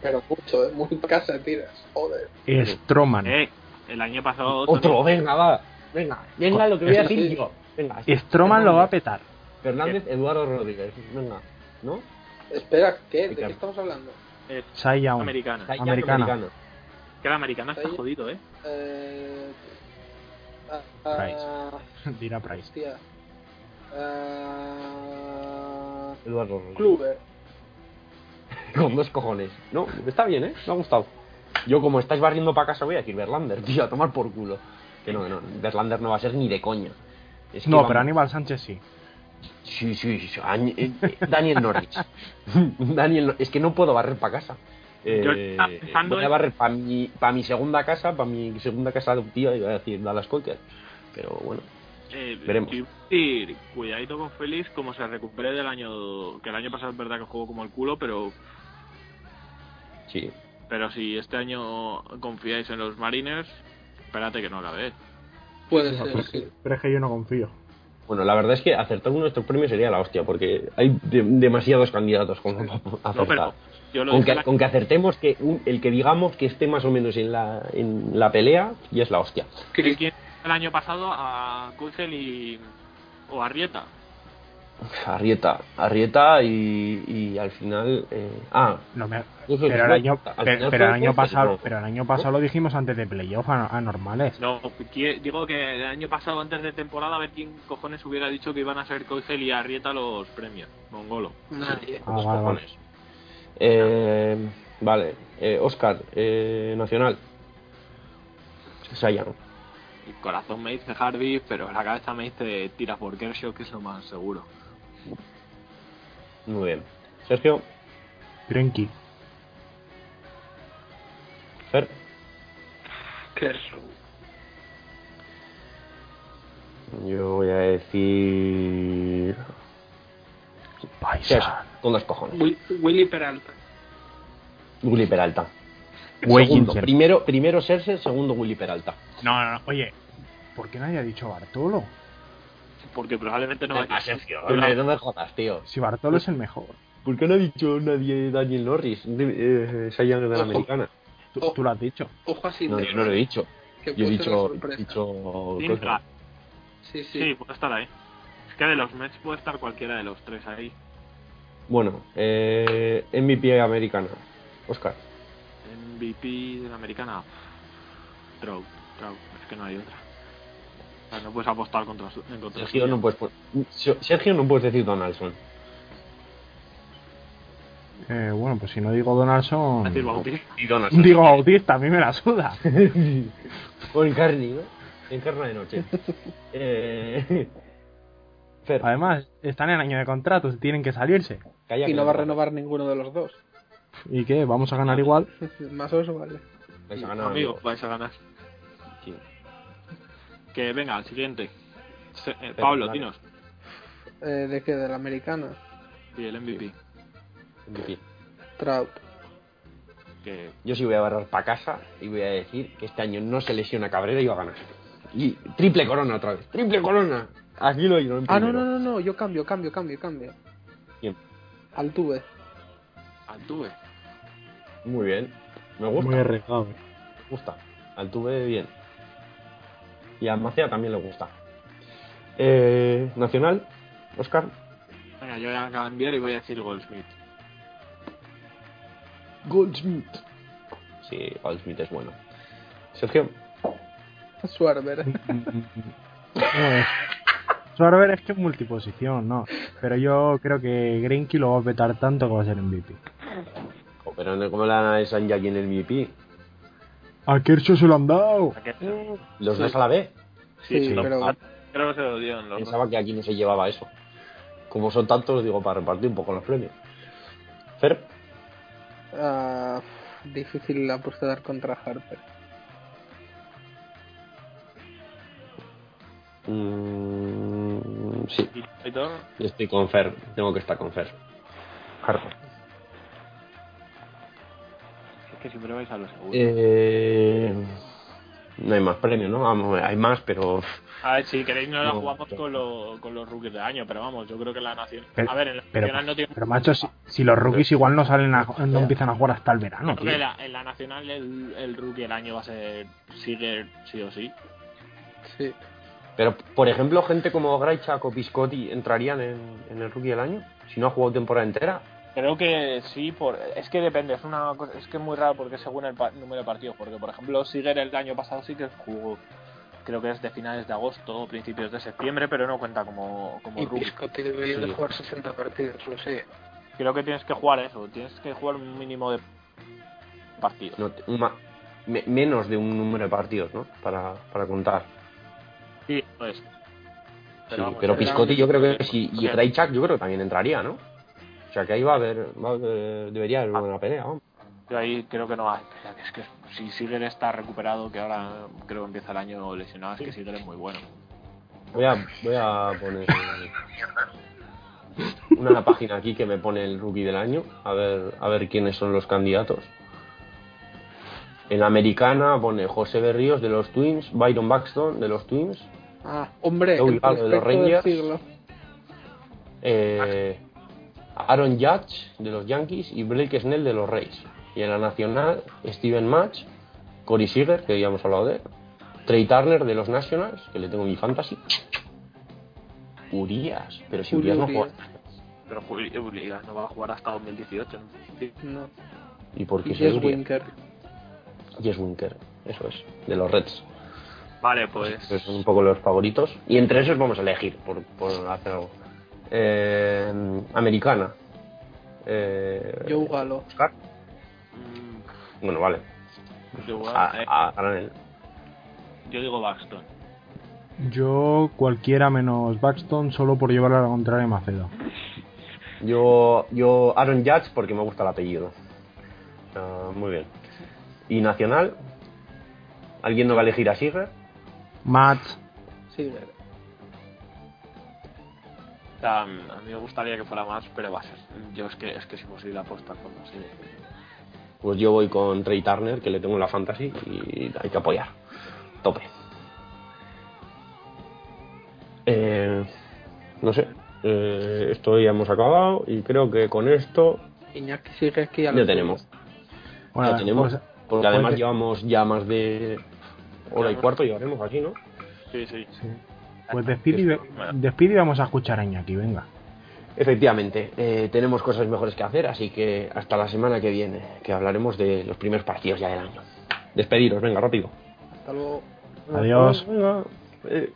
Pero mucho, ¿eh? muy casa tiras. Joder. Stroman. Eh, el año pasado otro, Tony- venga, va. Venga, venga lo que voy a decir yo. Venga, Stroman lo va a petar. Fernández, Eduardo Rodríguez. Venga, ¿no? Espera, ¿qué? ¿De qué estamos hablando? eh, americana. Americana. Que la americana está jodido, eh. Eh... ah, ah, Price. Tira Price. hostia. Ah, Eduardo Rodríguez. Kluber. Con dos cojones. No, está bien, ¿eh? Me ha gustado. Yo, como estáis barriendo para casa, voy a decir Verlander, tío, a tomar por culo. Que no, que no. Verlander no va a ser ni de coña. Es que No, vamos- pero Aníbal Sánchez sí. Sí, sí, sí. eh, eh, Daniel Norris. Daniel, es que no puedo barrer para casa. Eh, Yo estaba pensando voy a barrer para mi, pa mi segunda casa, para mi segunda casa adoptiva, iba a decir Dallas Cocker. Pero bueno, Eh, Veremos. decir, cuidadito con Félix, como se recupere del año. Que el año pasado es verdad que jugó como el culo, pero sí. pero si este año confiáis en los Mariners, espérate que no la ves. Puede ser, sí. Pero es que yo no confío. Bueno, la verdad es que acertar uno de estos premios sería la hostia, porque hay de- demasiados candidatos como para acertar. No, pero yo lo con, que, la- con que acertemos que un- el que digamos que esté más o menos en la, en la pelea, ya es la hostia. ¿Quién- el año pasado a Kugel y. o a Rieta? Arrieta, Arrieta y, y al final... eh, ah, No me- pero el año, al pero, final pero el año pasado, no. pero el año pasado lo dijimos antes de playoff a- anormales. No, qui- digo que el año pasado, antes de temporada, a ver quién cojones hubiera dicho que iban a ser Kugel y Arrieta los premios. Mongolo. Nadie. Ah, vale, vale. cojones. Eh, vale, eh, Oscar, eh, Nacional. Sayan. El corazón me dice Harvey, pero la cabeza me dice tira por Kershaw, que es lo más seguro. Muy bien. Sergio, Greinke. Fer, Kershaw. yo voy a decir. Con dos cojones. Will- Willy Peralta. Willy Peralta. Segundo, primero, primero Serse, segundo Willy Peralta. No, no, no. Oye, ¿por qué nadie ha dicho Bartolo? Porque probablemente no Ah, Sergio, hombre, no me jodas, tío. Si Bartolo es el mejor. ¿Por qué no ha dicho nadie Daniel Norris? Eh, de la Ojo. americana. Tú, tú lo has dicho. Ojo así. No, yo no lo he dicho. Yo he dicho. dicho. Sí, sí. Sí, puede estar ahí. Es que de los Mets puede estar cualquiera de los tres ahí. Bueno, eh, MVP americana. Oscar. MVP de la americana. Trout, Trout, es que no hay otra. Sea, no puedes apostar contra contra Sergio no puedes, Sergio no puedes decir Donaldson. Eh, bueno, pues si no digo Donaldson. Es decir, Bautista. Y Donaldson. Digo Bautista, a mí me la suda. o en Carney, ¿no? En Carna de noche. eh, Fer, Además, están en año de contrato, tienen que salirse. calla Y que no va a renovar ninguno de los dos. ¿Y qué? ¿Vamos a ganar igual? Más o menos vale. Vais a ganar, Amigo, amigo. vais a ganar. Sí. Que venga, al siguiente. Se- eh, Pablo, dinos. Eh, ¿De qué? ¿De la americana? Y el MVP. MVP. Trout. Que Yo sí voy a barrar para casa y voy a decir que este año no se lesiona Cabrera y va a ganar. Y triple corona otra vez. Triple corona. Aquí lo en Ah, no, no, no, no. Yo cambio, cambio, cambio, cambio. ¿Quién? Altuve. Altuve. Muy bien. Me gusta. Muy arriesgado. Me gusta. Altuve bien. Y a Macia también le gusta. Eh, Nacional, Oscar. Venga, yo voy a cambiar y voy a decir Goldsmith. Goldsmith. Sí, Goldsmith es bueno. Sergio. Schwarber. Bueno, Schwarber es que es multiposición, ¿no? Pero yo creo que Greinke lo va a petar tanto que va a ser MVP. Oh, pero no- ¿cómo le dan a esa aquí en el MVP? A Kershaw se lo han dado. ¿A qué? ¿Los dos a la vez? Sí, sí, pero- Ah, Creo que se lo dieron los Pensaba que aquí no se llevaba eso. Como son tantos, digo, para repartir un poco los premios. Fer, Ah, difícil dar contra Harper. mm, sí, estoy con Fer. Tengo que estar con Fer. Harper. Que siempre vais a los seguros. Eh, no hay más premios, ¿no? Vamos, hay más, pero A ver, si queréis no la No, jugamos pero- con, lo- con los rookies de año, pero vamos, yo creo que la nación... Pero- a ver, en la Pero, nacional no tiene... pero macho, si, si los rookies igual no salen a- no empiezan a jugar hasta el verano, Creo que tío. la- en la nacional el, el rookie del año va a ser Siger sí o sí. Sí. Pero, por ejemplo, gente como Graichak o Piscotti entrarían en, en el rookie del año si no ha jugado temporada entera. Creo que sí, por, es que depende, es una cosa- es que es muy raro porque según el pa- número de partidos, porque por ejemplo Siger el año pasado sí que jugó, creo que es de finales de agosto o principios de septiembre, pero no cuenta como, como Y rookie. Piscotti debería de Sí. jugar 60 partidos, lo sé. Creo que tienes que jugar eso, tienes que jugar un mínimo de partidos. No, un ma- me- menos de un número de partidos, ¿no? Para, para contar. Sí, pues. Sí, vamos, pero Piscotti yo creo que sí, y Bien. Graichak yo creo que también entraría, ¿no? O sea que ahí va a haber, va a haber- debería haber una pelea, vamos. Yo ahí creo que no hay. Es que si Siger está recuperado, que ahora creo que empieza el año lesionado, es que Siger es muy bueno. Voy a, voy a poner una página aquí que me pone el rookie del año, a ver, a ver quiénes son los candidatos. En la americana pone José Berríos de los Twins, Byron Buxton de los Twins, Ah, hombre, el de los del Rangers. siglo. eh, Aaron Judge de los Yankees y Blake Snell de los Rays. Y en la nacional, Steven Match, Corey Seager, que ya hemos hablado de él, Trey Turner de los Nationals, que le tengo mi fantasy. Urias, pero si Urias no juega. Pero Urias no va a jugar hasta 2018. ¿no? Sí. No. ¿Y por qué Y Urias? Winker. Jess Winker, eso es, de los Reds. Vale, pues. Esos son un poco los favoritos. Y entre esos vamos a elegir, por, por hacer algo. Eh, americana. Eh, Joe Galo. Oscar. Mm, Bueno, vale. yo, A, eh, a- a Granel. yo digo Baxton. Yo cualquiera menos Baxton solo por llevarle a la contraria Macedo. Yo, yo Aaron Judge porque me gusta el apellido. Ah, muy bien. ¿Y Nacional? ¿Alguien no va a elegir a Siger? Matt, Sí, A mí me gustaría que fuera más, pero va a ser. Yo es que es que es imposible apostar con más. Pues yo voy con Trey Turner, que le tengo en la fantasy y hay que apoyar. Tope. Eh, no sé. Eh, esto ya hemos acabado y creo que con esto Iñaki sigue aquí a ya tenemos. bueno, ya tenemos. pues- porque además pues- llevamos ya más de hora y cuarto, llevaremos aquí, ¿no? Sí, sí. sí. Pues despide, y ve- despide y vamos a escuchar a Iñaki, venga. Efectivamente, eh, tenemos cosas mejores que hacer, así que hasta la semana que viene, que hablaremos de los primeros partidos ya del año. Despediros, venga, rápido. Hasta luego. Adiós. Venga, eh,